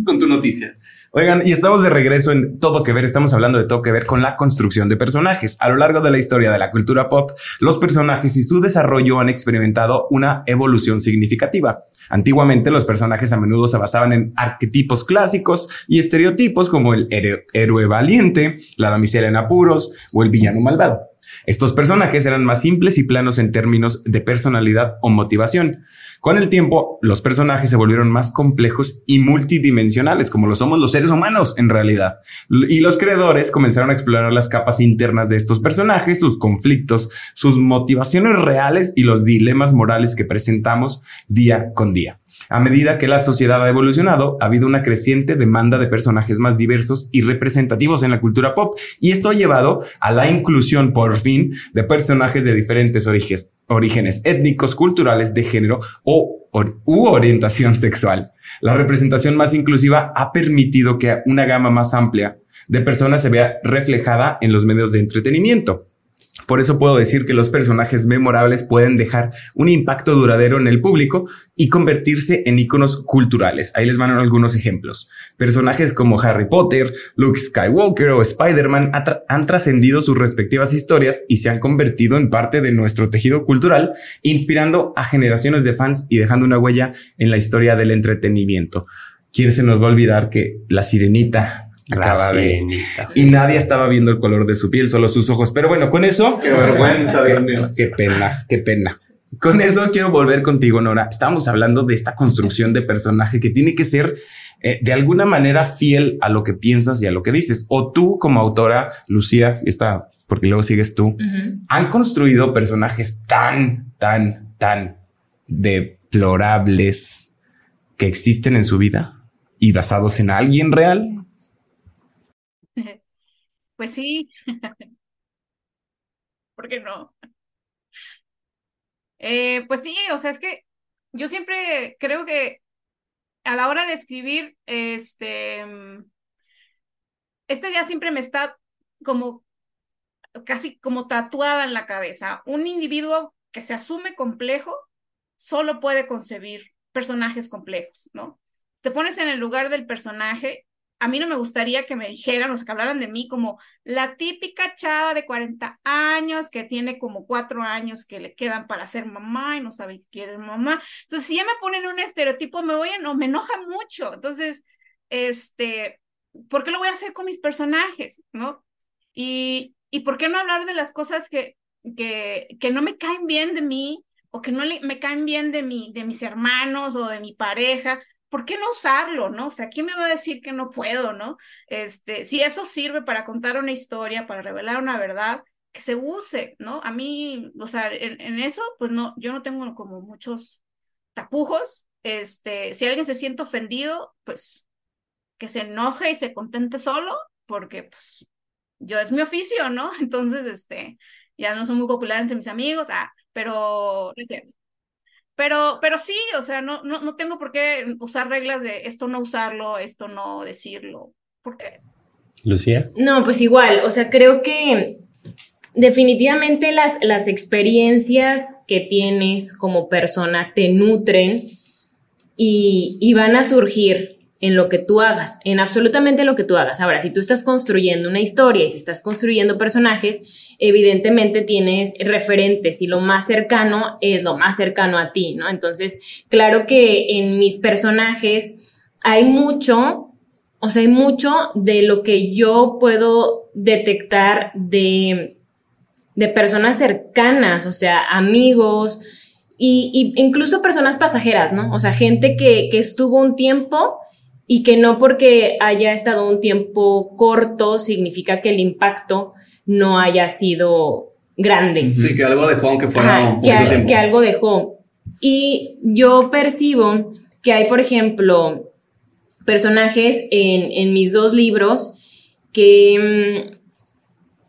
con tu noticia. Oigan, y estamos de regreso en Todo que ver. Estamos hablando de todo que ver con la construcción de personajes. A lo largo de la historia de la cultura pop, los personajes y su desarrollo han experimentado una evolución significativa. Antiguamente los personajes a menudo se basaban en arquetipos clásicos y estereotipos como el héroe, valiente, la damisela en apuros o el villano malvado. Estos personajes eran más simples y planos en términos de personalidad o motivación. Con el tiempo, los personajes se volvieron más complejos y multidimensionales, como lo somos los seres humanos en realidad. Y los creadores comenzaron a explorar las capas internas de estos personajes, sus conflictos, sus motivaciones reales y los dilemas morales que presentamos día con día. A medida que la sociedad ha evolucionado, ha habido una creciente demanda de personajes más diversos y representativos en la cultura pop, y esto ha llevado a la inclusión, por fin, de personajes de diferentes orígenes, orígenes étnicos, culturales, de género o u orientación sexual. La representación más inclusiva ha permitido que una gama más amplia de personas se vea reflejada en los medios de entretenimiento. Por eso puedo decir que los personajes memorables pueden dejar un impacto duradero en el público y convertirse en iconos culturales. Ahí les van algunos ejemplos. Personajes como Harry Potter, Luke Skywalker o Spider-Man han trascendido sus respectivas historias y se han convertido en parte de nuestro tejido cultural, inspirando a generaciones de fans y dejando una huella en la historia del entretenimiento. ¿Quién se nos va a olvidar que la sirenita Acaba de, y nadie estaba viendo el color de su piel, solo sus ojos. Pero bueno, con eso. Qué vergüenza, qué, qué pena, qué pena. Con eso quiero volver contigo, Nora. Estábamos hablando de esta construcción de personaje que tiene que ser eh, de alguna manera fiel a lo que piensas y a lo que dices. O tú como autora, Lucía, está porque luego sigues tú, han construido personajes tan, tan, tan deplorables que existen en su vida y basados en alguien real. Pues sí. ¿Por qué no? Eh, pues sí, o sea, es que yo siempre creo que a la hora de escribir, este, este día siempre me está como casi como tatuada en la cabeza. Un individuo que se asume complejo solo puede concebir personajes complejos, ¿no? Te pones en el lugar del personaje a mí no me gustaría que me dijeran, o sea, que hablaran de mí como la típica chava de 40 años que tiene como cuatro años que le quedan para ser mamá y no sabe qué quiere mamá. Entonces, si ya me ponen un estereotipo, me voy a, no, me enoja mucho. Entonces, este, ¿por qué lo voy a hacer con mis personajes? ¿No? Y, y ¿por qué no hablar de las cosas que, que, que no me caen bien de mí o que no me caen bien de, mi, de mis hermanos o de mi pareja? ¿Por qué no usarlo, no? O sea, ¿quién me va a decir que no puedo, no? Este, si eso sirve para contar una historia, para revelar una verdad, que se use, ¿no? A mí, o sea, en, eso, pues no, yo no tengo como muchos tapujos. Este, si alguien se siente ofendido, pues que se enoje y se contente solo, porque pues yo es mi oficio, ¿no? Entonces, este, ya no soy muy popular entre mis amigos, ah, pero cierto. Pero, pero sí, o sea, no, no, no tengo por qué usar reglas de esto no usarlo, esto no decirlo. ¿Por qué? Lucía. No, pues igual, o sea, creo que definitivamente las, las experiencias que tienes como persona te nutren y, y van a surgir en lo que tú hagas, en absolutamente lo que tú hagas. Ahora, si tú estás construyendo una historia y si estás construyendo personajes, evidentemente tienes referentes y lo más cercano es lo más cercano a ti, ¿no? Entonces, claro que en mis personajes hay mucho, o sea, hay mucho de lo que yo puedo detectar de, de personas cercanas, o sea, amigos, y, incluso personas pasajeras, ¿no? O sea, gente que estuvo un tiempo y que no porque haya estado un tiempo corto significa que el impacto no haya sido grande. Sí, que algo dejó aunque fuera un que, que algo dejó. Y yo percibo que hay, por ejemplo, personajes en, en mis dos libros que,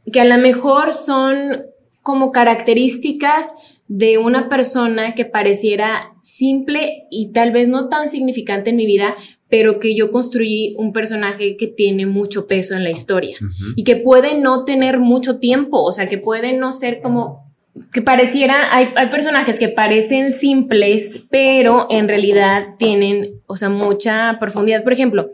mm, que a lo mejor son como características de una persona que pareciera simple y tal vez no tan significante en mi vida, pero que yo construí un personaje que tiene mucho peso en la historia y que puede no tener mucho tiempo, o sea, que puede no ser como que pareciera, hay, hay, personajes que parecen simples, pero en realidad tienen, o sea, mucha profundidad. Por ejemplo,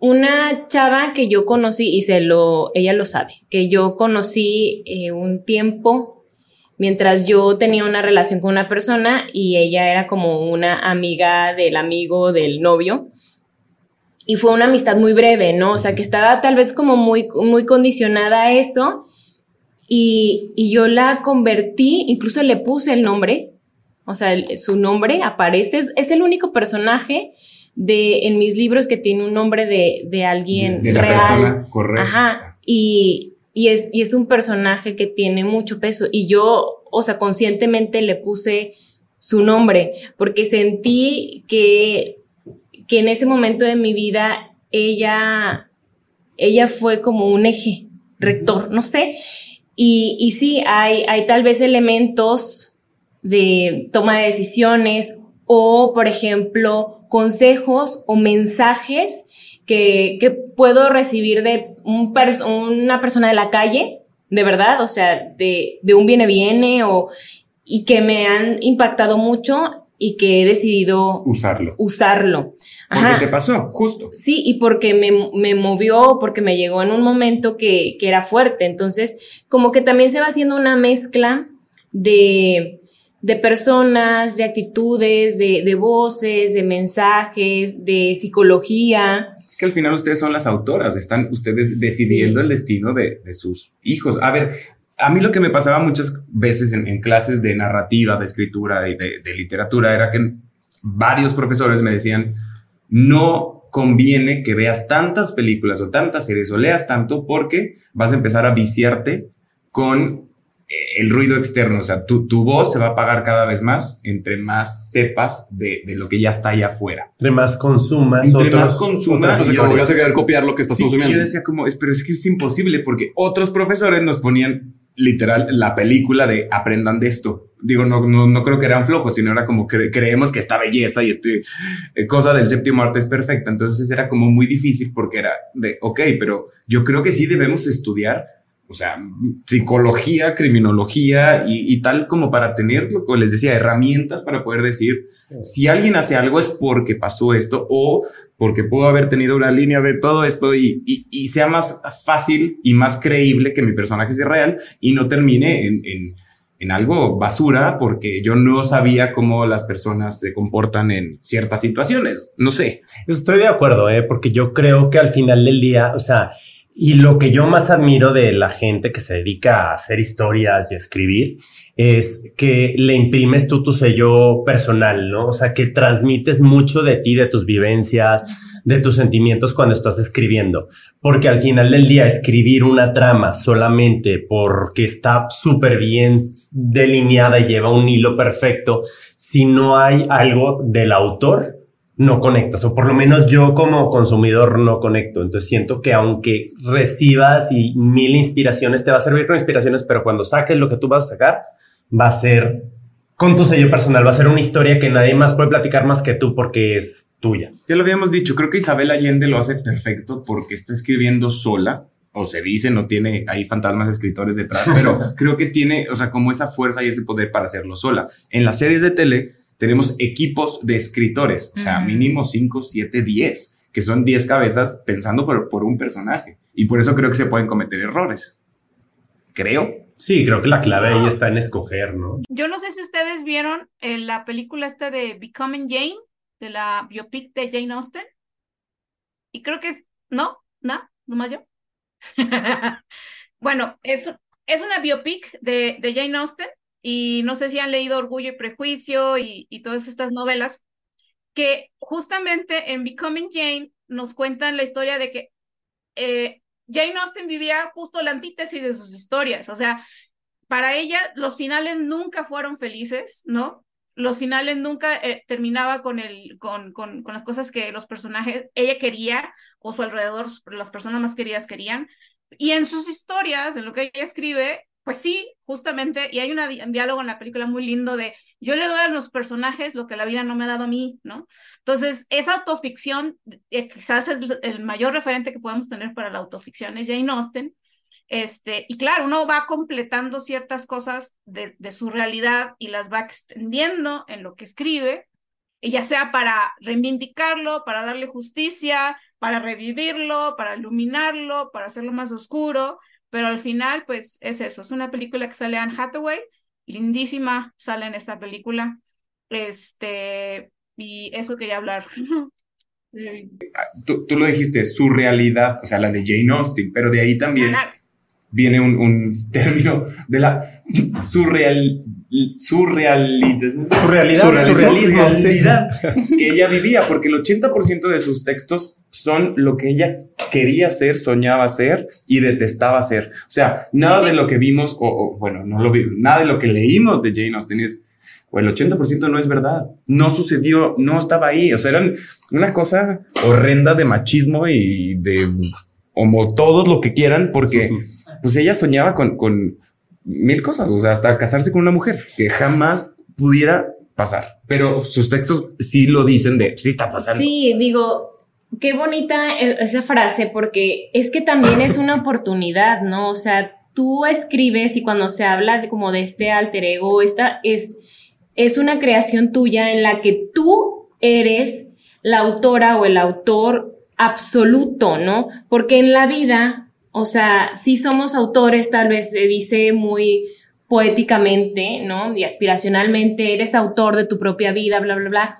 una chava que yo conocí, y se lo, ella lo sabe, que yo conocí eh, un tiempo mientras yo tenía una relación con una persona y ella era como una amiga del amigo del novio y fue una amistad muy breve, ¿no? O sea, que estaba tal vez como muy, muy condicionada a eso y, yo la convertí, incluso le puse el nombre, o sea, su nombre aparece, es, el único personaje de, en mis libros que tiene un nombre de, de alguien de, la real. Persona correcta. Ajá, y, y, es, y es un personaje que tiene mucho peso y yo, o sea, conscientemente le puse su nombre porque sentí que que en ese momento de mi vida ella, ella fue como un eje rector, no sé. Y, y sí, hay, hay tal vez elementos de toma de decisiones o, por ejemplo, consejos o mensajes que, que puedo recibir de un pers- una persona de la calle, de verdad, o sea, de, de un viene viene o y que me han impactado mucho y que he decidido Usarlo. usarlo. Porque Ajá. te pasó, justo. Sí, y porque me, me movió, porque me llegó en un momento que, que era fuerte. Entonces, como que también se va haciendo una mezcla de, de personas, de actitudes, de, de voces, de mensajes, de psicología. Es que al final ustedes son las autoras, están ustedes Sí. decidiendo el destino de, de sus hijos. A ver, a mí lo que me pasaba muchas veces en, en clases de narrativa, de escritura y de, de literatura era que varios profesores me decían, no conviene que veas tantas películas o tantas series o leas tanto porque vas a empezar a viciarte con eh, el ruido externo. O sea, tu, tu voz se va a apagar cada vez más entre más sepas de, de lo que ya está allá afuera. Entre más consumas, Entre otros- más consumas, Entonces, yo- como vas a querer copiar lo que estás Sí, consumiendo. yo decía como, es, pero es que es imposible porque otros profesores nos ponían literal la película de aprendan de esto. Digo, no, no, no creo que eran flojos, sino era como cre- creemos que esta belleza y este eh, cosa del séptimo arte es perfecta. Entonces era como muy difícil porque era de, ok, pero yo creo que sí debemos estudiar, o sea, psicología, criminología y, y tal como para tener, lo que les decía, herramientas para poder decir, si alguien hace algo es porque pasó esto o porque pudo haber tenido una línea de todo esto y, y, y sea más fácil y más creíble que mi personaje sea real y no termine en, en, en algo basura porque yo no sabía cómo las personas se comportan en ciertas situaciones. No sé. Estoy de acuerdo, ¿eh? porque yo creo que al final del día, o sea, y lo que yo más admiro de la gente que se dedica a hacer historias y a escribir es que le imprimes tú tu sello personal, ¿no? O sea, que transmites mucho de ti, de tus vivencias, de tus sentimientos cuando estás escribiendo. Porque al final del día, escribir una trama solamente porque está súper bien delineada y lleva un hilo perfecto, si no hay algo del autor, no conectas, o por lo menos yo como consumidor no conecto. Entonces siento que aunque recibas y mil inspiraciones, te va a servir con inspiraciones, pero cuando saques lo que tú vas a sacar, va a ser con tu sello personal, va a ser una historia que nadie más puede platicar más que tú porque es tuya. Ya lo habíamos dicho, creo que Isabel Allende lo hace perfecto porque está escribiendo sola, o se dice, no tiene ahí fantasmas escritores detrás, pero creo que tiene, o sea, como esa fuerza y ese poder para hacerlo sola. En las series de tele tenemos equipos de escritores, o sea, mínimo 5, 7, 10, que son 10 cabezas pensando por, por un personaje. Y por eso creo que se pueden cometer errores. Creo. Sí, creo que la clave ahí está en escoger, ¿no? Yo no sé si ustedes vieron eh, la película esta de Becoming Jane, de la biopic de Jane Austen. Y creo que es, ¿no? ¿No? ¿Nomás yo? Bueno, es, es una biopic de, de Jane Austen y no sé si han leído Orgullo y Prejuicio y, y todas estas novelas que justamente en Becoming Jane nos cuentan la historia de que eh, Jane Austen vivía justo la antítesis de sus historias, o sea, para ella los finales nunca fueron felices, ¿no? Los finales nunca eh, terminaba con, el, con, con, con las cosas que los personajes, ella quería o su alrededor, las personas más queridas querían. Y en sus historias, en lo que ella escribe, pues sí, justamente, y hay un diálogo en la película muy lindo de yo le doy a los personajes lo que la vida no me ha dado a mí, ¿no? Entonces, esa autoficción, eh, quizás es el- mayor referente que podemos tener para la autoficción, es Jane Austen. Este, y claro, uno va completando ciertas cosas de, de su realidad y las va extendiendo en lo que escribe, ya sea para reivindicarlo, para darle justicia, para revivirlo, para iluminarlo, para hacerlo más oscuro, pero al final, pues es eso, es una película que sale Anne Hathaway, lindísima sale en esta película, este, y eso quería hablar. Tú, tú lo dijiste, su realidad, o sea, la de Jane Austen, pero de ahí también viene un, un término de la surreal, surrealidad. Surrealidad, Surrealismo, surrealismo, surrealidad que ella vivía, porque el 80% de sus textos son lo que ella quería ser, soñaba ser y detestaba ser. O sea, nada de lo que vimos, o, o, bueno, no lo vi, nada de lo que leímos de Jane Austen es, o el 80% no es verdad. No sucedió, no estaba ahí. O sea, eran una cosa horrenda de machismo y de homo todos lo que quieran, porque pues ella soñaba con, con mil cosas, o sea, hasta casarse con una mujer que jamás pudiera pasar. pero sus textos sí lo dicen de sí está pasando. Sí, digo, qué bonita e- esa frase, porque es que también es una oportunidad, ¿no? O sea, tú escribes y cuando se habla de como de este alter ego, esta es, es una creación tuya en la que tú eres la autora o el autor absoluto, ¿no? Porque en la vida, o sea, sí somos autores, tal vez se dice muy poéticamente, ¿no? Y aspiracionalmente, eres autor de tu propia vida, bla, bla, bla.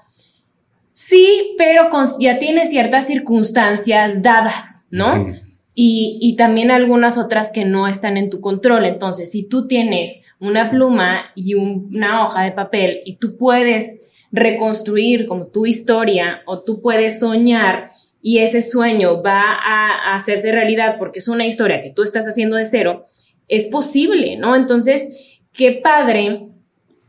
Sí, pero con- ya tienes ciertas circunstancias dadas, ¿no? Y, y también algunas otras que no están en tu control. Entonces, si tú tienes una pluma y un- una hoja de papel y tú puedes reconstruir como tu historia o tú puedes soñar y ese sueño va a, hacerse realidad porque es una historia que tú estás haciendo de cero, es posible, ¿no? Entonces, qué padre.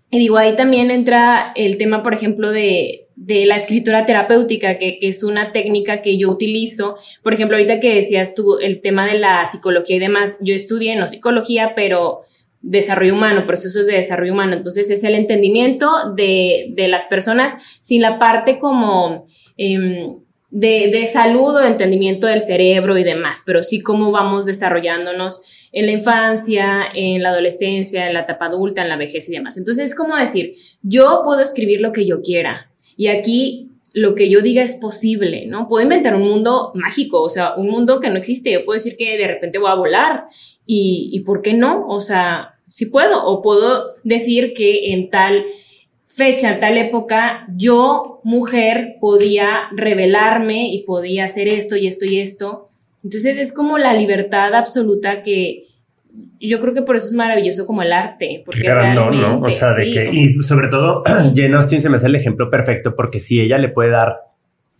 Y digo, ahí también entra el tema, por ejemplo, de, de la escritura terapéutica, que, es una técnica que yo utilizo. Por ejemplo, ahorita que decías tú el tema de la psicología y demás, yo estudié no psicología, pero desarrollo humano, procesos de desarrollo humano. Entonces es el entendimiento de, de las personas sin la parte como em, de, de salud o de entendimiento del cerebro y demás, pero sí cómo vamos desarrollándonos en la infancia, en la adolescencia, en la etapa adulta, en la vejez y demás. Entonces es como decir, yo puedo escribir lo que yo quiera y aquí lo que yo diga es posible, ¿no? Puedo inventar un mundo mágico, o sea, un mundo que no existe. Yo puedo decir que de repente voy a volar y, y ¿por qué no? O sea, sí puedo, o puedo decir que en tal fecha, en tal época, yo, mujer, podía revelarme y podía hacer esto y esto y esto. Entonces es como la libertad absoluta que yo creo que por eso es maravilloso como el arte. Porque Qué grandón, ¿no? O sea, de sí, que, y sobre todo, Sí. Jane Austen se me hace el ejemplo perfecto porque si ella le puede dar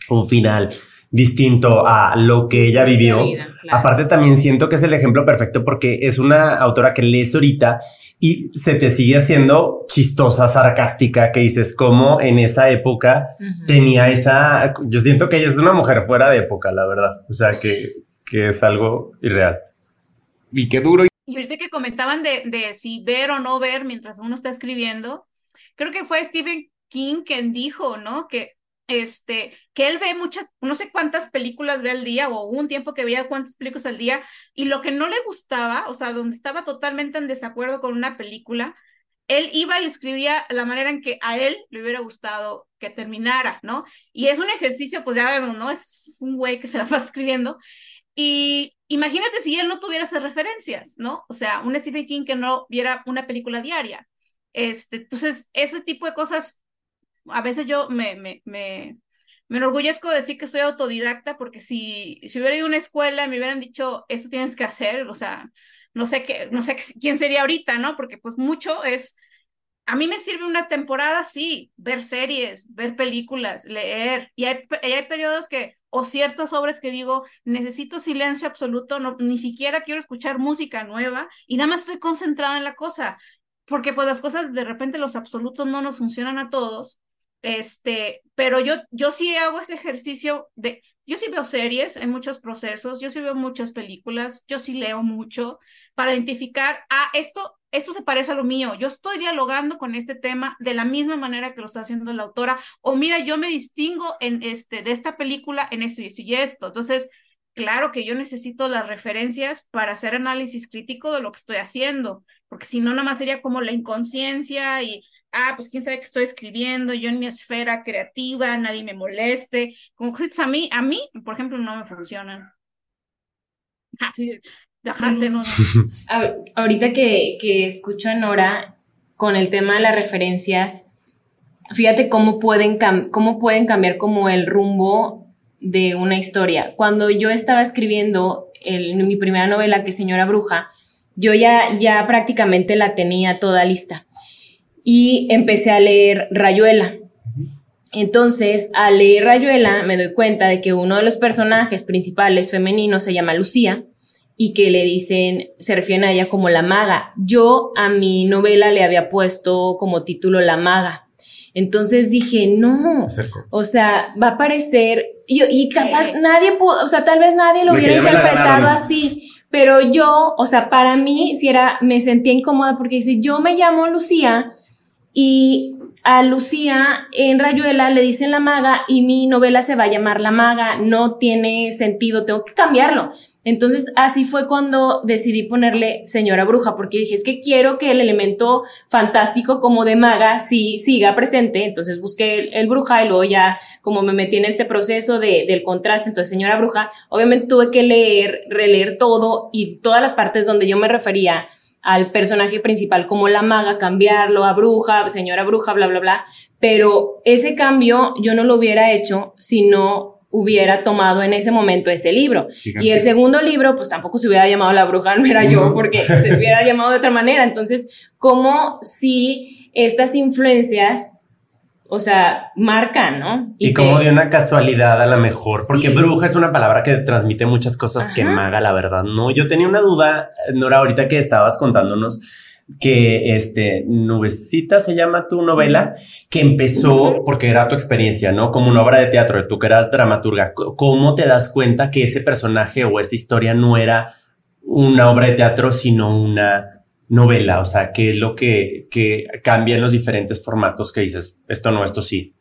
un final distinto a lo que ella vivió, La vida, claro. aparte también siento que es el ejemplo perfecto porque es una autora que lees ahorita y se te sigue haciendo chistosa, sarcástica, que dices cómo en esa época tenía esa, yo siento que ella es una mujer fuera de época, la verdad, o sea, que, que es algo irreal. Y qué duro. Y ahorita que comentaban de, de si ver o no ver mientras uno está escribiendo, creo que fue Stephen King quien dijo, ¿no? Que este, que él ve muchas, no sé cuántas películas ve al día, o un tiempo que veía cuántas películas al día, y lo que no le gustaba, o sea, donde estaba totalmente en desacuerdo con una película, él iba y escribía la manera en que a él le hubiera gustado que terminara, ¿no? Y es un ejercicio, pues ya vemos, ¿no? Es un güey que se la va escribiendo. Y imagínate si él no tuviera esas referencias, ¿no? O sea, un Stephen King que no viera una película diaria. Este, entonces, ese tipo de cosas, a veces yo me, me, me, me enorgullezco de decir que soy autodidacta, porque si, si hubiera ido a una escuela y me hubieran dicho, esto tienes que hacer, o sea, no sé qué, no sé quién sería ahorita, ¿no? Porque pues mucho es, a mí me sirve una temporada, sí, ver series, ver películas, leer, y hay, y hay periodos que, o ciertas obras que digo, necesito silencio absoluto, no, ni siquiera quiero escuchar música nueva, y nada más estoy concentrada en la cosa, porque pues las cosas, de repente los absolutos no nos funcionan a todos, este, pero yo, yo sí hago ese ejercicio de, yo sí veo series en muchos procesos, yo sí veo muchas películas, yo sí leo mucho para identificar, ah, esto, esto se parece a lo mío, yo estoy dialogando con este tema de la misma manera que lo está haciendo la autora, o mira, yo me distingo en este, de esta película en esto y esto y esto. Entonces, claro que yo necesito las referencias para hacer análisis crítico de lo que estoy haciendo, porque si no, nada más sería como la inconsciencia y, ah, pues quién sabe qué estoy escribiendo, yo en mi esfera creativa, nadie me moleste, como cosas a mí, a mí, por ejemplo, no me funcionan. Así, tajante, no, no. Ahorita que, que escucho a Nora con el tema de las referencias, fíjate cómo pueden, cam- cómo pueden cambiar como el rumbo de una historia. Cuando yo estaba escribiendo el- mi primera novela, que es Señora Bruja, yo ya, ya prácticamente la tenía toda lista. Y empecé a leer Rayuela. Entonces, al leer Rayuela, me doy cuenta de que uno de los personajes principales femeninos se llama Lucía y que le dicen, se refieren a ella como la maga. Yo a mi novela le había puesto como título La maga. Entonces dije, no, Acerco. o sea, va a aparecer, y, y capaz nadie pudo, o sea, tal vez nadie lo hubiera interpretado así, pero yo, o sea, para mí, si era, me sentía incómoda porque dice, yo me llamo Lucía y a Lucía en Rayuela le dicen la maga y mi novela se va a llamar La maga, no tiene sentido, tengo que cambiarlo. Entonces así fue cuando decidí ponerle señora bruja, porque dije, es que quiero que el elemento fantástico como de maga sí siga presente, entonces busqué el, bruja y luego ya como me metí en este proceso de, del contraste, entonces señora bruja, obviamente tuve que leer, releer todo y todas las partes donde yo me refería al personaje principal como la maga, cambiarlo a bruja, señora bruja, bla, bla, bla. Pero ese cambio yo no lo hubiera hecho si no hubiera tomado en ese momento ese libro. Y el segundo libro, pues tampoco se hubiera llamado La bruja, no era yo, porque se hubiera llamado de otra manera. Entonces, como si estas influencias o sea, marcan, ¿no? Y, como de una casualidad a la mejor, porque bruja es una palabra que transmite muchas cosas que maga, la verdad, ¿no? Yo tenía una duda, Nora, ahorita que estabas contándonos que este Nubecita se llama tu novela, que empezó porque era tu experiencia, ¿no? Como una obra de teatro, tú que eras dramaturga. ¿Cómo te das cuenta que ese personaje o esa historia no era una obra de teatro, sino una novela? O sea, ¿qué es lo que, que cambia en los diferentes formatos que dices, esto no, esto sí?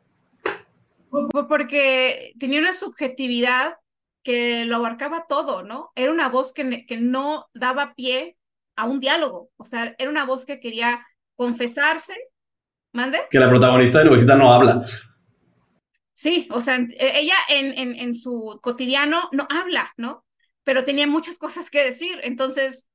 Porque tenía una subjetividad que lo abarcaba todo, ¿no? Era una voz que, que no daba pie a un diálogo, o sea, era una voz que quería confesarse, ¿mande? Que la protagonista de Novecita no habla. Sí, o sea, e, ella en, en, en su cotidiano no habla, ¿no? Pero tenía muchas cosas que decir, entonces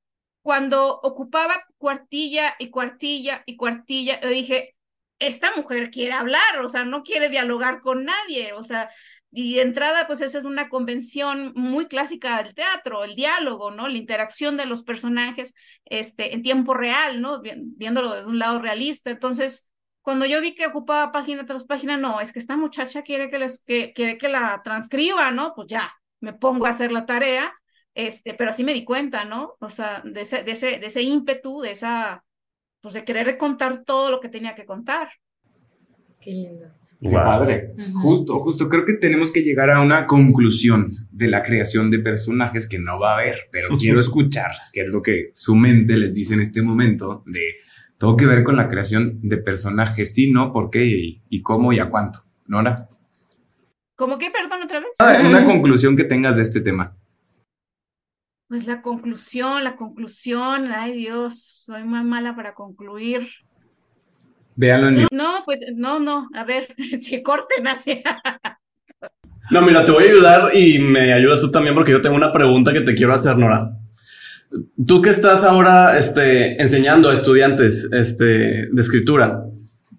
cuando ocupaba cuartilla y cuartilla y cuartilla, yo dije, esta mujer quiere hablar, o sea, no quiere dialogar con nadie, o sea, y de entrada, pues esa es una convención muy clásica del teatro, el diálogo, ¿no? La interacción de los personajes este, en tiempo real, ¿no? Viéndolo de un lado realista. Entonces, cuando yo vi que ocupaba página tras página, no, es que esta muchacha quiere que, les, que, quiere que la transcriba, ¿no? Pues ya, me pongo a hacer la tarea este, pero así me di cuenta, ¿no? O sea, de ese, de ese, de ese ímpetu, de esa, pues de querer contar todo lo que tenía que contar. Qué lindo. Qué padre. Justo, justo. Creo que tenemos que llegar a una conclusión de la creación de personajes que no va a haber, pero quiero escuchar qué es lo que su mente les dice en este momento de todo que ver con la creación de personajes, sí, no, por qué y, y cómo y a cuánto. Nora. ¿Cómo que, perdón, otra vez? Ah, una conclusión que tengas de este tema. Pues la conclusión, la conclusión, ay Dios, soy muy mala para concluir. Véanlo en No, pues no, no, a ver, si corten así. No, mira, te voy a ayudar y me ayudas tú también porque yo tengo una pregunta que te quiero hacer, Nora. Tú que estás ahora este, enseñando a estudiantes este, de escritura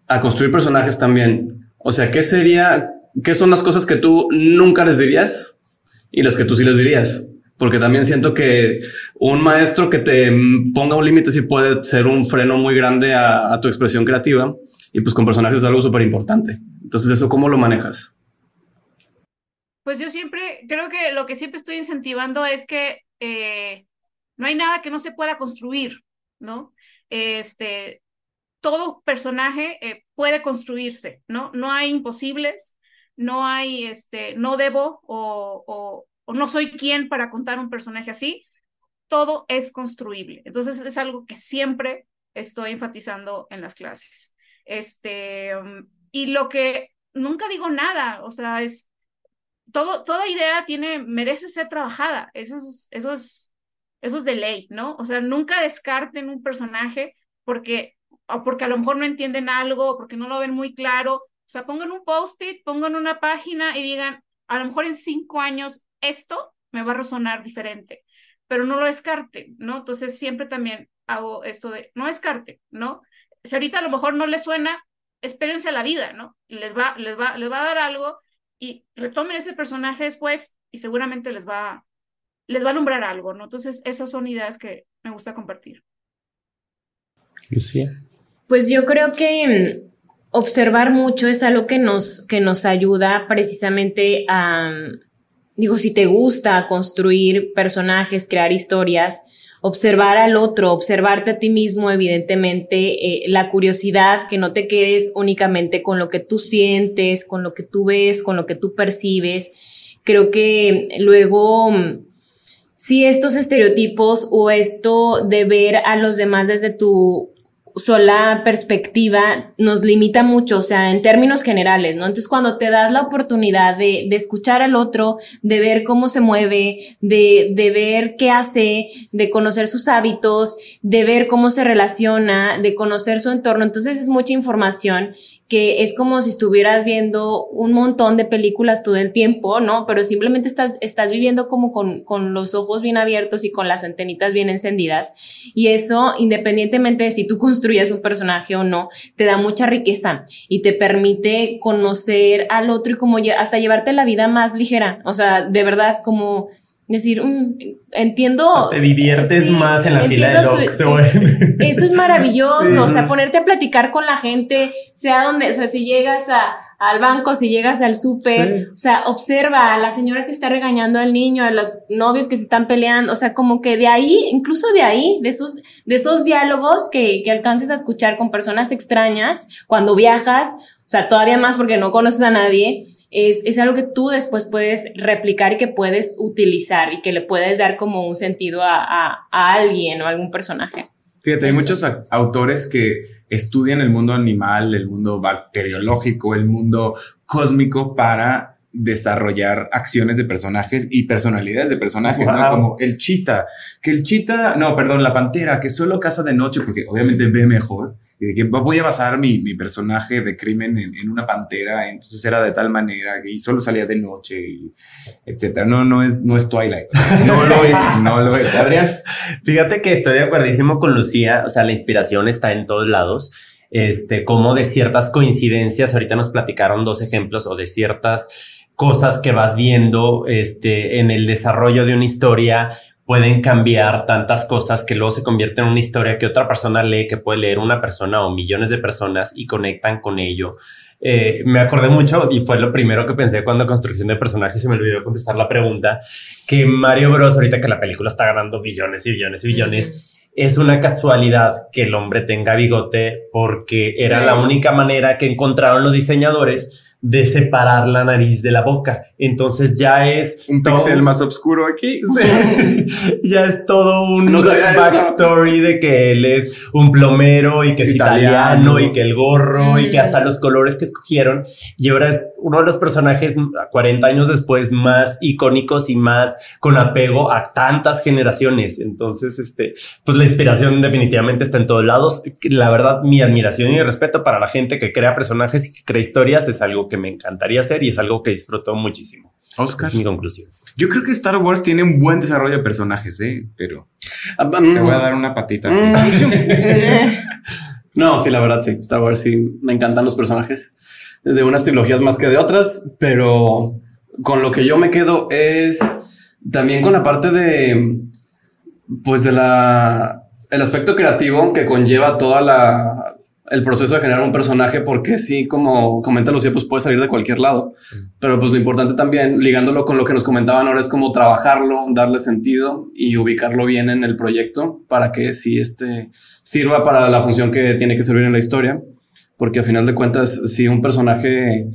a construir personajes también, o sea, ¿qué sería, qué son las cosas que tú nunca les dirías y las que tú sí les dirías? Porque también siento que un maestro que te ponga un límite sí puede ser un freno muy grande a, tu expresión creativa y pues con personajes es algo súper importante. Entonces, ¿eso cómo lo manejas? Pues yo siempre, creo que lo que siempre estoy incentivando es que eh, no hay nada que no se pueda construir, ¿no? Este, todo personaje eh, puede construirse, ¿no? No hay imposibles, no hay, este, no debo o o no soy quien para contar un personaje así, todo es construible. Entonces es algo que siempre estoy enfatizando en las clases. Este, um, y lo que nunca digo nada, o sea, es todo, toda idea tiene, merece ser trabajada. Eso es, eso es, eso es de ley, ¿no? O sea, nunca descarten un personaje porque, o porque a lo mejor no entienden algo, o porque no lo ven muy claro. O sea, pongan un post-it, pongan una página y digan, a lo mejor en cinco años esto me va a resonar diferente, pero no lo descarte, ¿no? Entonces siempre también hago esto de no descarte, ¿no? Si ahorita a lo mejor no les suena, espérense a la vida, ¿no? Les va, les va, les va a dar algo y retomen ese personaje después y seguramente les va, les va a alumbrar algo, ¿no? Entonces esas son ideas que me gusta compartir. Lucía. Pues yo creo que mm, observar mucho es algo que nos, que nos ayuda precisamente a, digo, si te gusta construir personajes, crear historias, observar al otro, observarte a ti mismo, evidentemente, eh, la curiosidad, que no te quedes únicamente con lo que tú sientes, con lo que tú ves, con lo que tú percibes. Creo que luego, si estos estereotipos o esto de ver a los demás desde tu sola perspectiva nos limita mucho, o sea, en términos generales, ¿no? Entonces, cuando te das la oportunidad de, de escuchar al otro, de ver cómo se mueve, de, de ver qué hace, de conocer sus hábitos, de ver cómo se relaciona, de conocer su entorno, entonces es mucha información que es como si estuvieras viendo un montón de películas todo el tiempo, ¿no? Pero simplemente estás, estás viviendo como con, con los ojos bien abiertos y con las antenitas bien encendidas. Y eso, independientemente de si tú construyes un personaje o no, te da mucha riqueza y te permite conocer al otro y como hasta llevarte la vida más ligera. O sea, de verdad, como decir, mm, entiendo. Te diviertes más en la fila de docs. eso es maravilloso, o sea, ponerte a platicar con la gente, sea donde, o sea, si llegas a, al banco, si llegas al súper, o sea, observa a la señora que está regañando al niño, a los novios que se están peleando, o sea, como que de ahí, incluso de ahí, de esos, de esos diálogos que, que alcances a escuchar con personas extrañas cuando viajas, o sea, todavía más porque no conoces a nadie, es, es, algo que tú después puedes replicar y que puedes utilizar y que le puedes dar como un sentido a, a, a alguien o a algún personaje. Fíjate, hay muchos autores que estudian el mundo animal, el mundo bacteriológico, el mundo cósmico para desarrollar acciones de personajes y personalidades de personajes, ¿no? Como el chita, que el chita, no, perdón, la pantera, que solo caza de noche porque obviamente ve mejor que voy a basar mi, mi personaje de crimen en, en, una pantera, entonces era de tal manera y solo salía de noche, y etcétera. No, no es, no es Twilight. No lo es, no lo es. Adrián. Fíjate que estoy de acuerdísimo con Lucía, o sea, la inspiración está en todos lados. Este, como de ciertas coincidencias, ahorita nos platicaron dos ejemplos o de ciertas cosas que vas viendo este, en el desarrollo de una historia pueden cambiar tantas cosas que luego se convierte en una historia que otra persona lee, que puede leer una persona o millones de personas y conectan con ello. Eh, me acordé mucho y fue lo primero que pensé cuando construcción de personajes se me olvidó contestar la pregunta que Mario Bros ahorita que la película está ganando billones y billones y billones. Es una casualidad que el hombre tenga bigote porque era sí. la única manera que encontraron los diseñadores de separar la nariz de la boca. Entonces ya es un pixel más oscuro aquí. Sí. ya es todo un no backstory de que él es un plomero y que es italiano, italiano y que el gorro mm. y que hasta los colores que escogieron. Y ahora es uno de los personajes 40 años después más icónicos y más con apego a tantas generaciones. Entonces, este, pues la inspiración definitivamente está en todos lados. La verdad, mi admiración y respeto para la gente que crea personajes y que crea historias es algo que me encantaría hacer y es algo que disfruto muchísimo. Oscar. Es mi conclusión. Yo creo que Star Wars tiene un buen desarrollo de personajes, ¿eh? pero um, te voy a dar una patita. no, sí, la verdad, sí. Star Wars sí, me encantan los personajes de unas trilogías más que de otras, pero con lo que yo me quedo es también con la parte de, pues de la, el aspecto creativo que conlleva toda la, el proceso de generar un personaje, porque sí, como comenta Lucía, pues puede salir de cualquier lado. Sí. Pero pues lo importante también, ligándolo con lo que nos comentaban ahora, es como trabajarlo, darle sentido y ubicarlo bien en el proyecto para que sí este sirva para la función que tiene que servir en la historia. Porque a final de cuentas, si un personaje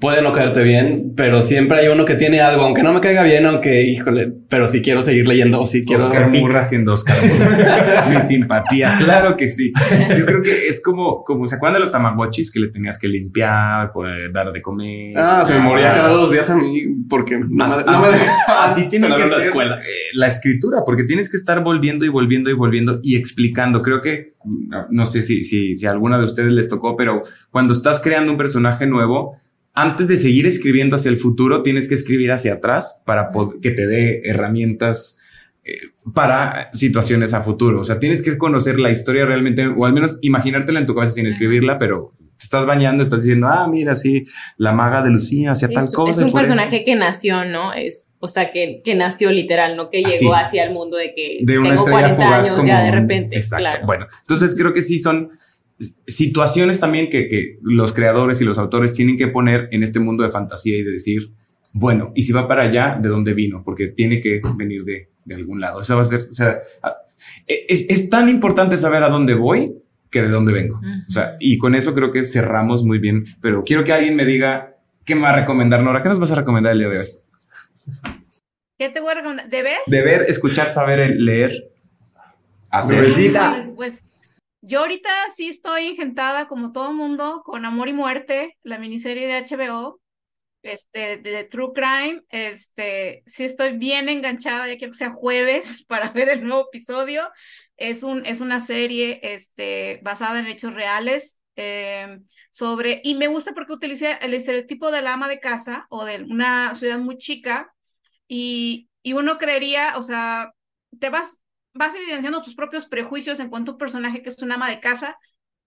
puede no caerte bien, pero siempre hay uno que tiene algo, aunque no me caiga bien, aunque híjole, pero si quiero seguir leyendo o si quiero. Oscar Murra haciendo Oscar Murra. Mi simpatía, claro que sí. Yo creo que es como, como se acuerdan de los tamagotchis que le tenías que limpiar, poder dar de comer. Ah, se me moría cada dos días a mí porque no, así, me, no me dejaba. Así tiene que ser la escuela. La escritura, porque tienes que estar volviendo y volviendo y volviendo y explicando. Creo que no sé si, si, si a alguna de ustedes les tocó, pero cuando estás creando un personaje nuevo, antes de seguir escribiendo hacia el futuro, tienes que escribir hacia atrás para que te dé herramientas eh, para situaciones a futuro. O sea, tienes que conocer la historia realmente, o al menos imaginártela en tu cabeza sin escribirla, pero te estás bañando, estás diciendo, ah, mira, sí, la maga de Lucía hacía tal cosa. Es un personaje eso. que nació, ¿no? Es, o sea, que, que nació literal, no que llegó Así. hacia el mundo de que de una tengo 40 años como, ya de repente. Exacto. Claro. Bueno, entonces creo que sí son situaciones también que, que, los creadores y los autores tienen que poner en este mundo de fantasía y de decir, bueno, y si va para allá, ¿de dónde vino? Porque tiene que venir de, de algún lado. Eso va a ser, o sea, es, es, tan importante saber a dónde voy que de dónde vengo. O sea, y con eso creo que cerramos muy bien, pero quiero que alguien me diga qué me va a recomendar, Nora. ¿Qué nos vas a recomendar el día de hoy? ¿Qué te voy a recomendar? ¿De ver? De ver, escuchar, saber, leer, hacer. Pues, pues yo ahorita sí estoy engentada como todo mundo con Amor y Muerte, la miniserie de HBO, este, de True Crime, este, sí estoy bien enganchada, ya quiero que sea jueves para ver el nuevo episodio. Es, un, es una serie este, basada en hechos reales eh, sobre, y me gusta porque utiliza el estereotipo de la ama de casa o de una ciudad muy chica y, y uno creería, o sea, te vas, vas evidenciando tus propios prejuicios en cuanto a un personaje que es una ama de casa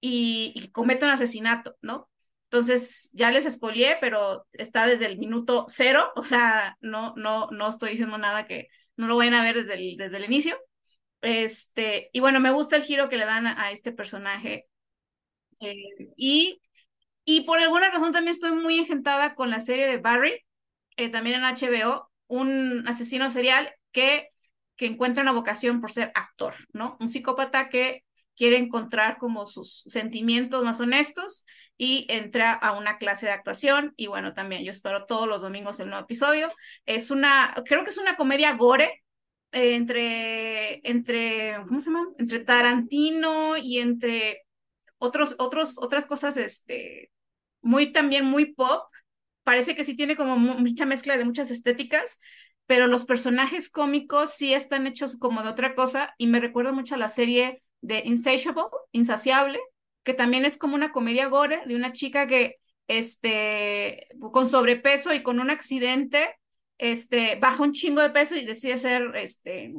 y, y comete un asesinato, ¿no? Entonces, ya les expolié, pero está desde el minuto cero, o sea, no, no, no estoy diciendo nada que no lo vayan a ver desde el, desde el inicio. Este, y bueno, me gusta el giro que le dan a, este personaje. Eh, y, y por alguna razón también estoy muy engentada con la serie de Barry, eh, también en HBO, un asesino serial que, que encuentra una vocación por ser actor, ¿no? Un psicópata que quiere encontrar como sus sentimientos más honestos y entra a una clase de actuación y bueno, también yo espero todos los domingos el nuevo episodio. Es una, creo que es una comedia gore eh, entre, entre, ¿cómo se llama? Entre Tarantino y entre otros, otros, otras cosas, este, muy también muy pop. Parece que sí tiene como mucha mezcla de muchas estéticas, pero los personajes cómicos sí están hechos como de otra cosa y me recuerda mucho a la serie de Insatiable, Insaciable, que también es como una comedia gore de una chica que, este, con sobrepeso y con un accidente, este, baja un chingo de peso y decide ser, este,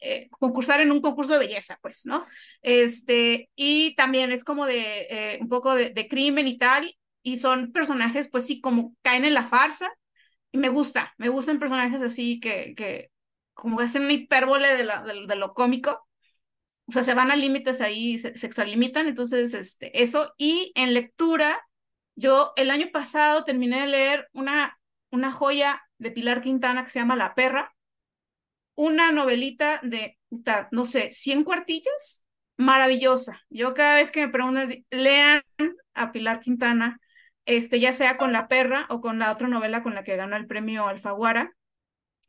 eh, concursar en un concurso de belleza, pues, ¿no? Este, y también es como de eh, un poco de, de, crimen y tal, y son personajes, pues sí, como caen en la farsa, y me gusta, me gustan personajes así que, que como que hacen una hipérbole de, la, de, lo cómico, o sea, se van a límites ahí, se, se, extralimitan, entonces, este, eso. Y en lectura, yo el año pasado terminé de leer una, una joya de Pilar Quintana que se llama La Perra, una novelita de, no sé, 100 cuartillas, maravillosa. Yo cada vez que me preguntan, lean a Pilar Quintana, este, ya sea con La Perra o con la otra novela con la que ganó el premio Alfaguara,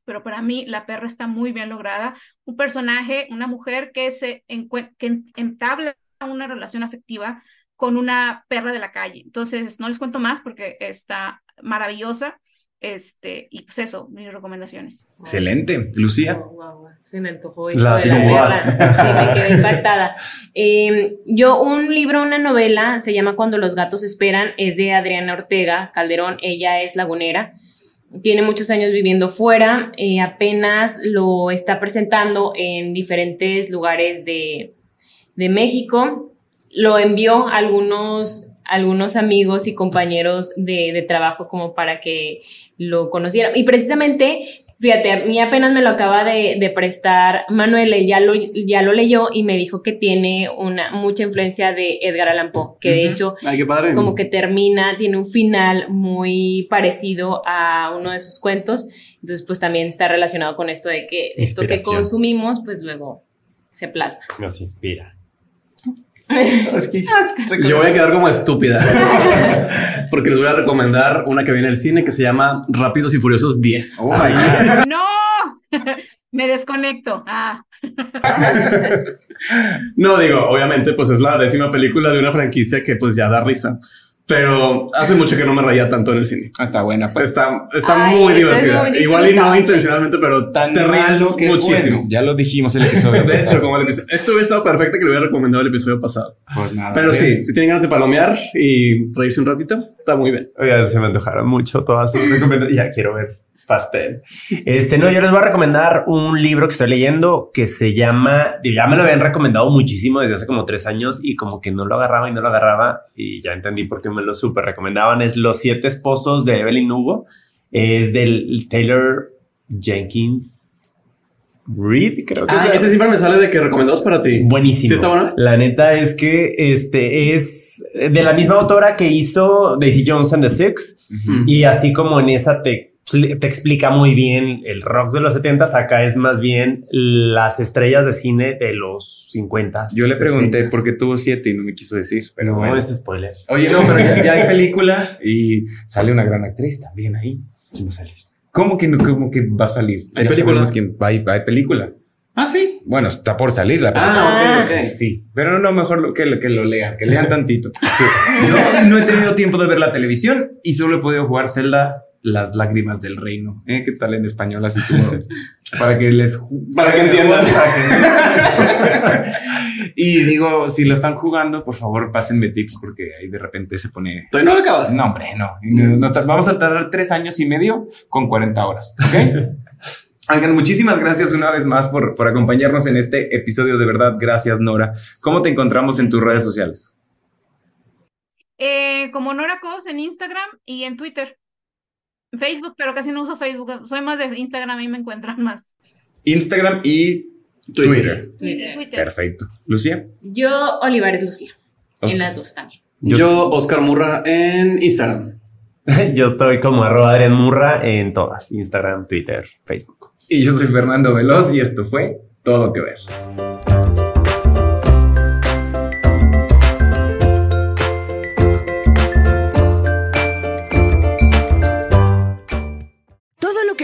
pero para mí la perra está muy bien lograda. Un personaje, una mujer que, se que entabla una relación afectiva con una perra de la calle. Entonces, no les cuento más porque está maravillosa. Este, y pues eso, mis recomendaciones. Excelente. Lucía. Wow, wow, wow. Se me antojó eso la de la. Sí, me quedé impactada. Eh, yo, un libro, una novela, se llama Cuando los gatos esperan, es de Adriana Ortega Calderón. Ella es lagunera tiene muchos años viviendo fuera, eh, apenas lo está presentando en diferentes lugares de, de México. Lo envió a algunos, algunos amigos y compañeros de, de, trabajo como para que lo conocieran. Y precisamente Fíjate, a mí apenas me lo acaba de, de, prestar Manuel, ya lo, ya lo leyó y me dijo que tiene una mucha influencia de Edgar Allan Poe, que de hecho Ay, como que termina, tiene un final muy parecido a uno de sus cuentos, entonces pues también está relacionado con esto de que esto que consumimos pues luego se plasma. Nos inspira. Es que yo voy a quedar como estúpida porque les voy a recomendar una que viene al cine que se llama Rápidos y Furiosos 10. Oh, no, me desconecto. Ah. no digo, obviamente, pues es la décima película de una franquicia que pues ya da risa. Pero hace mucho que no me reía tanto en el cine. Ah, está buena. Pues. Está, está Ay, muy divertida. Es muy Igual y no intencionalmente, pero Tan te ríes que muchísimo. Bueno. Ya lo dijimos el episodio. de hecho, como el episodio. Esto hubiera estado perfecto que lo hubiera recomendado el episodio pasado. Pues nada. Pero bien. sí, si tienen ganas de palomear y reírse un ratito, está muy bien. Oiga, se me antojaron mucho todas sus recomendaciones. Ya quiero ver pastel. Este, no, yo les voy a recomendar un libro que estoy leyendo que se llama, ya me lo habían recomendado muchísimo desde hace como tres años y como que no lo agarraba y no lo agarraba y ya entendí por qué me lo súper recomendaban. Es Los siete esposos de Evelyn Hugo. Es del Taylor Jenkins Reed, creo que ah, ese siempre me sale de que recomendados para ti. Buenísimo. ¿Sí está bueno? La neta es que este es de la misma autora que hizo Daisy Jones and the Six uh -huh. y así como en esa te te explica muy bien el rock de los 70 acá es más bien las estrellas de cine de los 50 Yo le pregunté por qué tuvo siete y no me quiso decir, pero no bueno. es spoiler. Oye, no, pero ya, ya, hay película y sale una gran actriz también ahí. ¿Quién va a salir? ¿Cómo que no? ¿Cómo que va a salir? ¿Hay ya película? Quién, hay, hay película. Ah, sí. Bueno, está por salir la película. Ah, ok, ok. Sí, pero no, mejor lo- que, lo- que lo lean, que lean tantito. Yo no he tenido tiempo de ver la televisión y solo he podido jugar Zelda Las lágrimas del reino. ¿Eh? ¿Qué tal en español? Así como para que les Para que entiendan. y digo, si lo están jugando, por favor, pásenme tips porque ahí de repente se pone. ¿Todavía no lo acabas? No, hombre, no. Nos vamos a tardar tres años y medio con 40 horas. ¿Ok? Oigan, muchísimas gracias una vez más por, por acompañarnos en este episodio. De verdad, gracias, Nora. ¿Cómo te encontramos en tus redes sociales? Eh, como Nora Cos en Instagram y en Twitter. Facebook, pero casi no uso Facebook. Soy más de Instagram y me encuentran más. Instagram y Twitter. Twitter. Twitter. Perfecto. Lucía. Yo, Olivares Lucía. Oscar. En las dos también. Yo, Oscar Murra, en Instagram. Yo estoy como arroba Adrián Murra en todas, Instagram, Twitter, Facebook. Y yo soy Fernando Veloz y esto fue Todo que ver.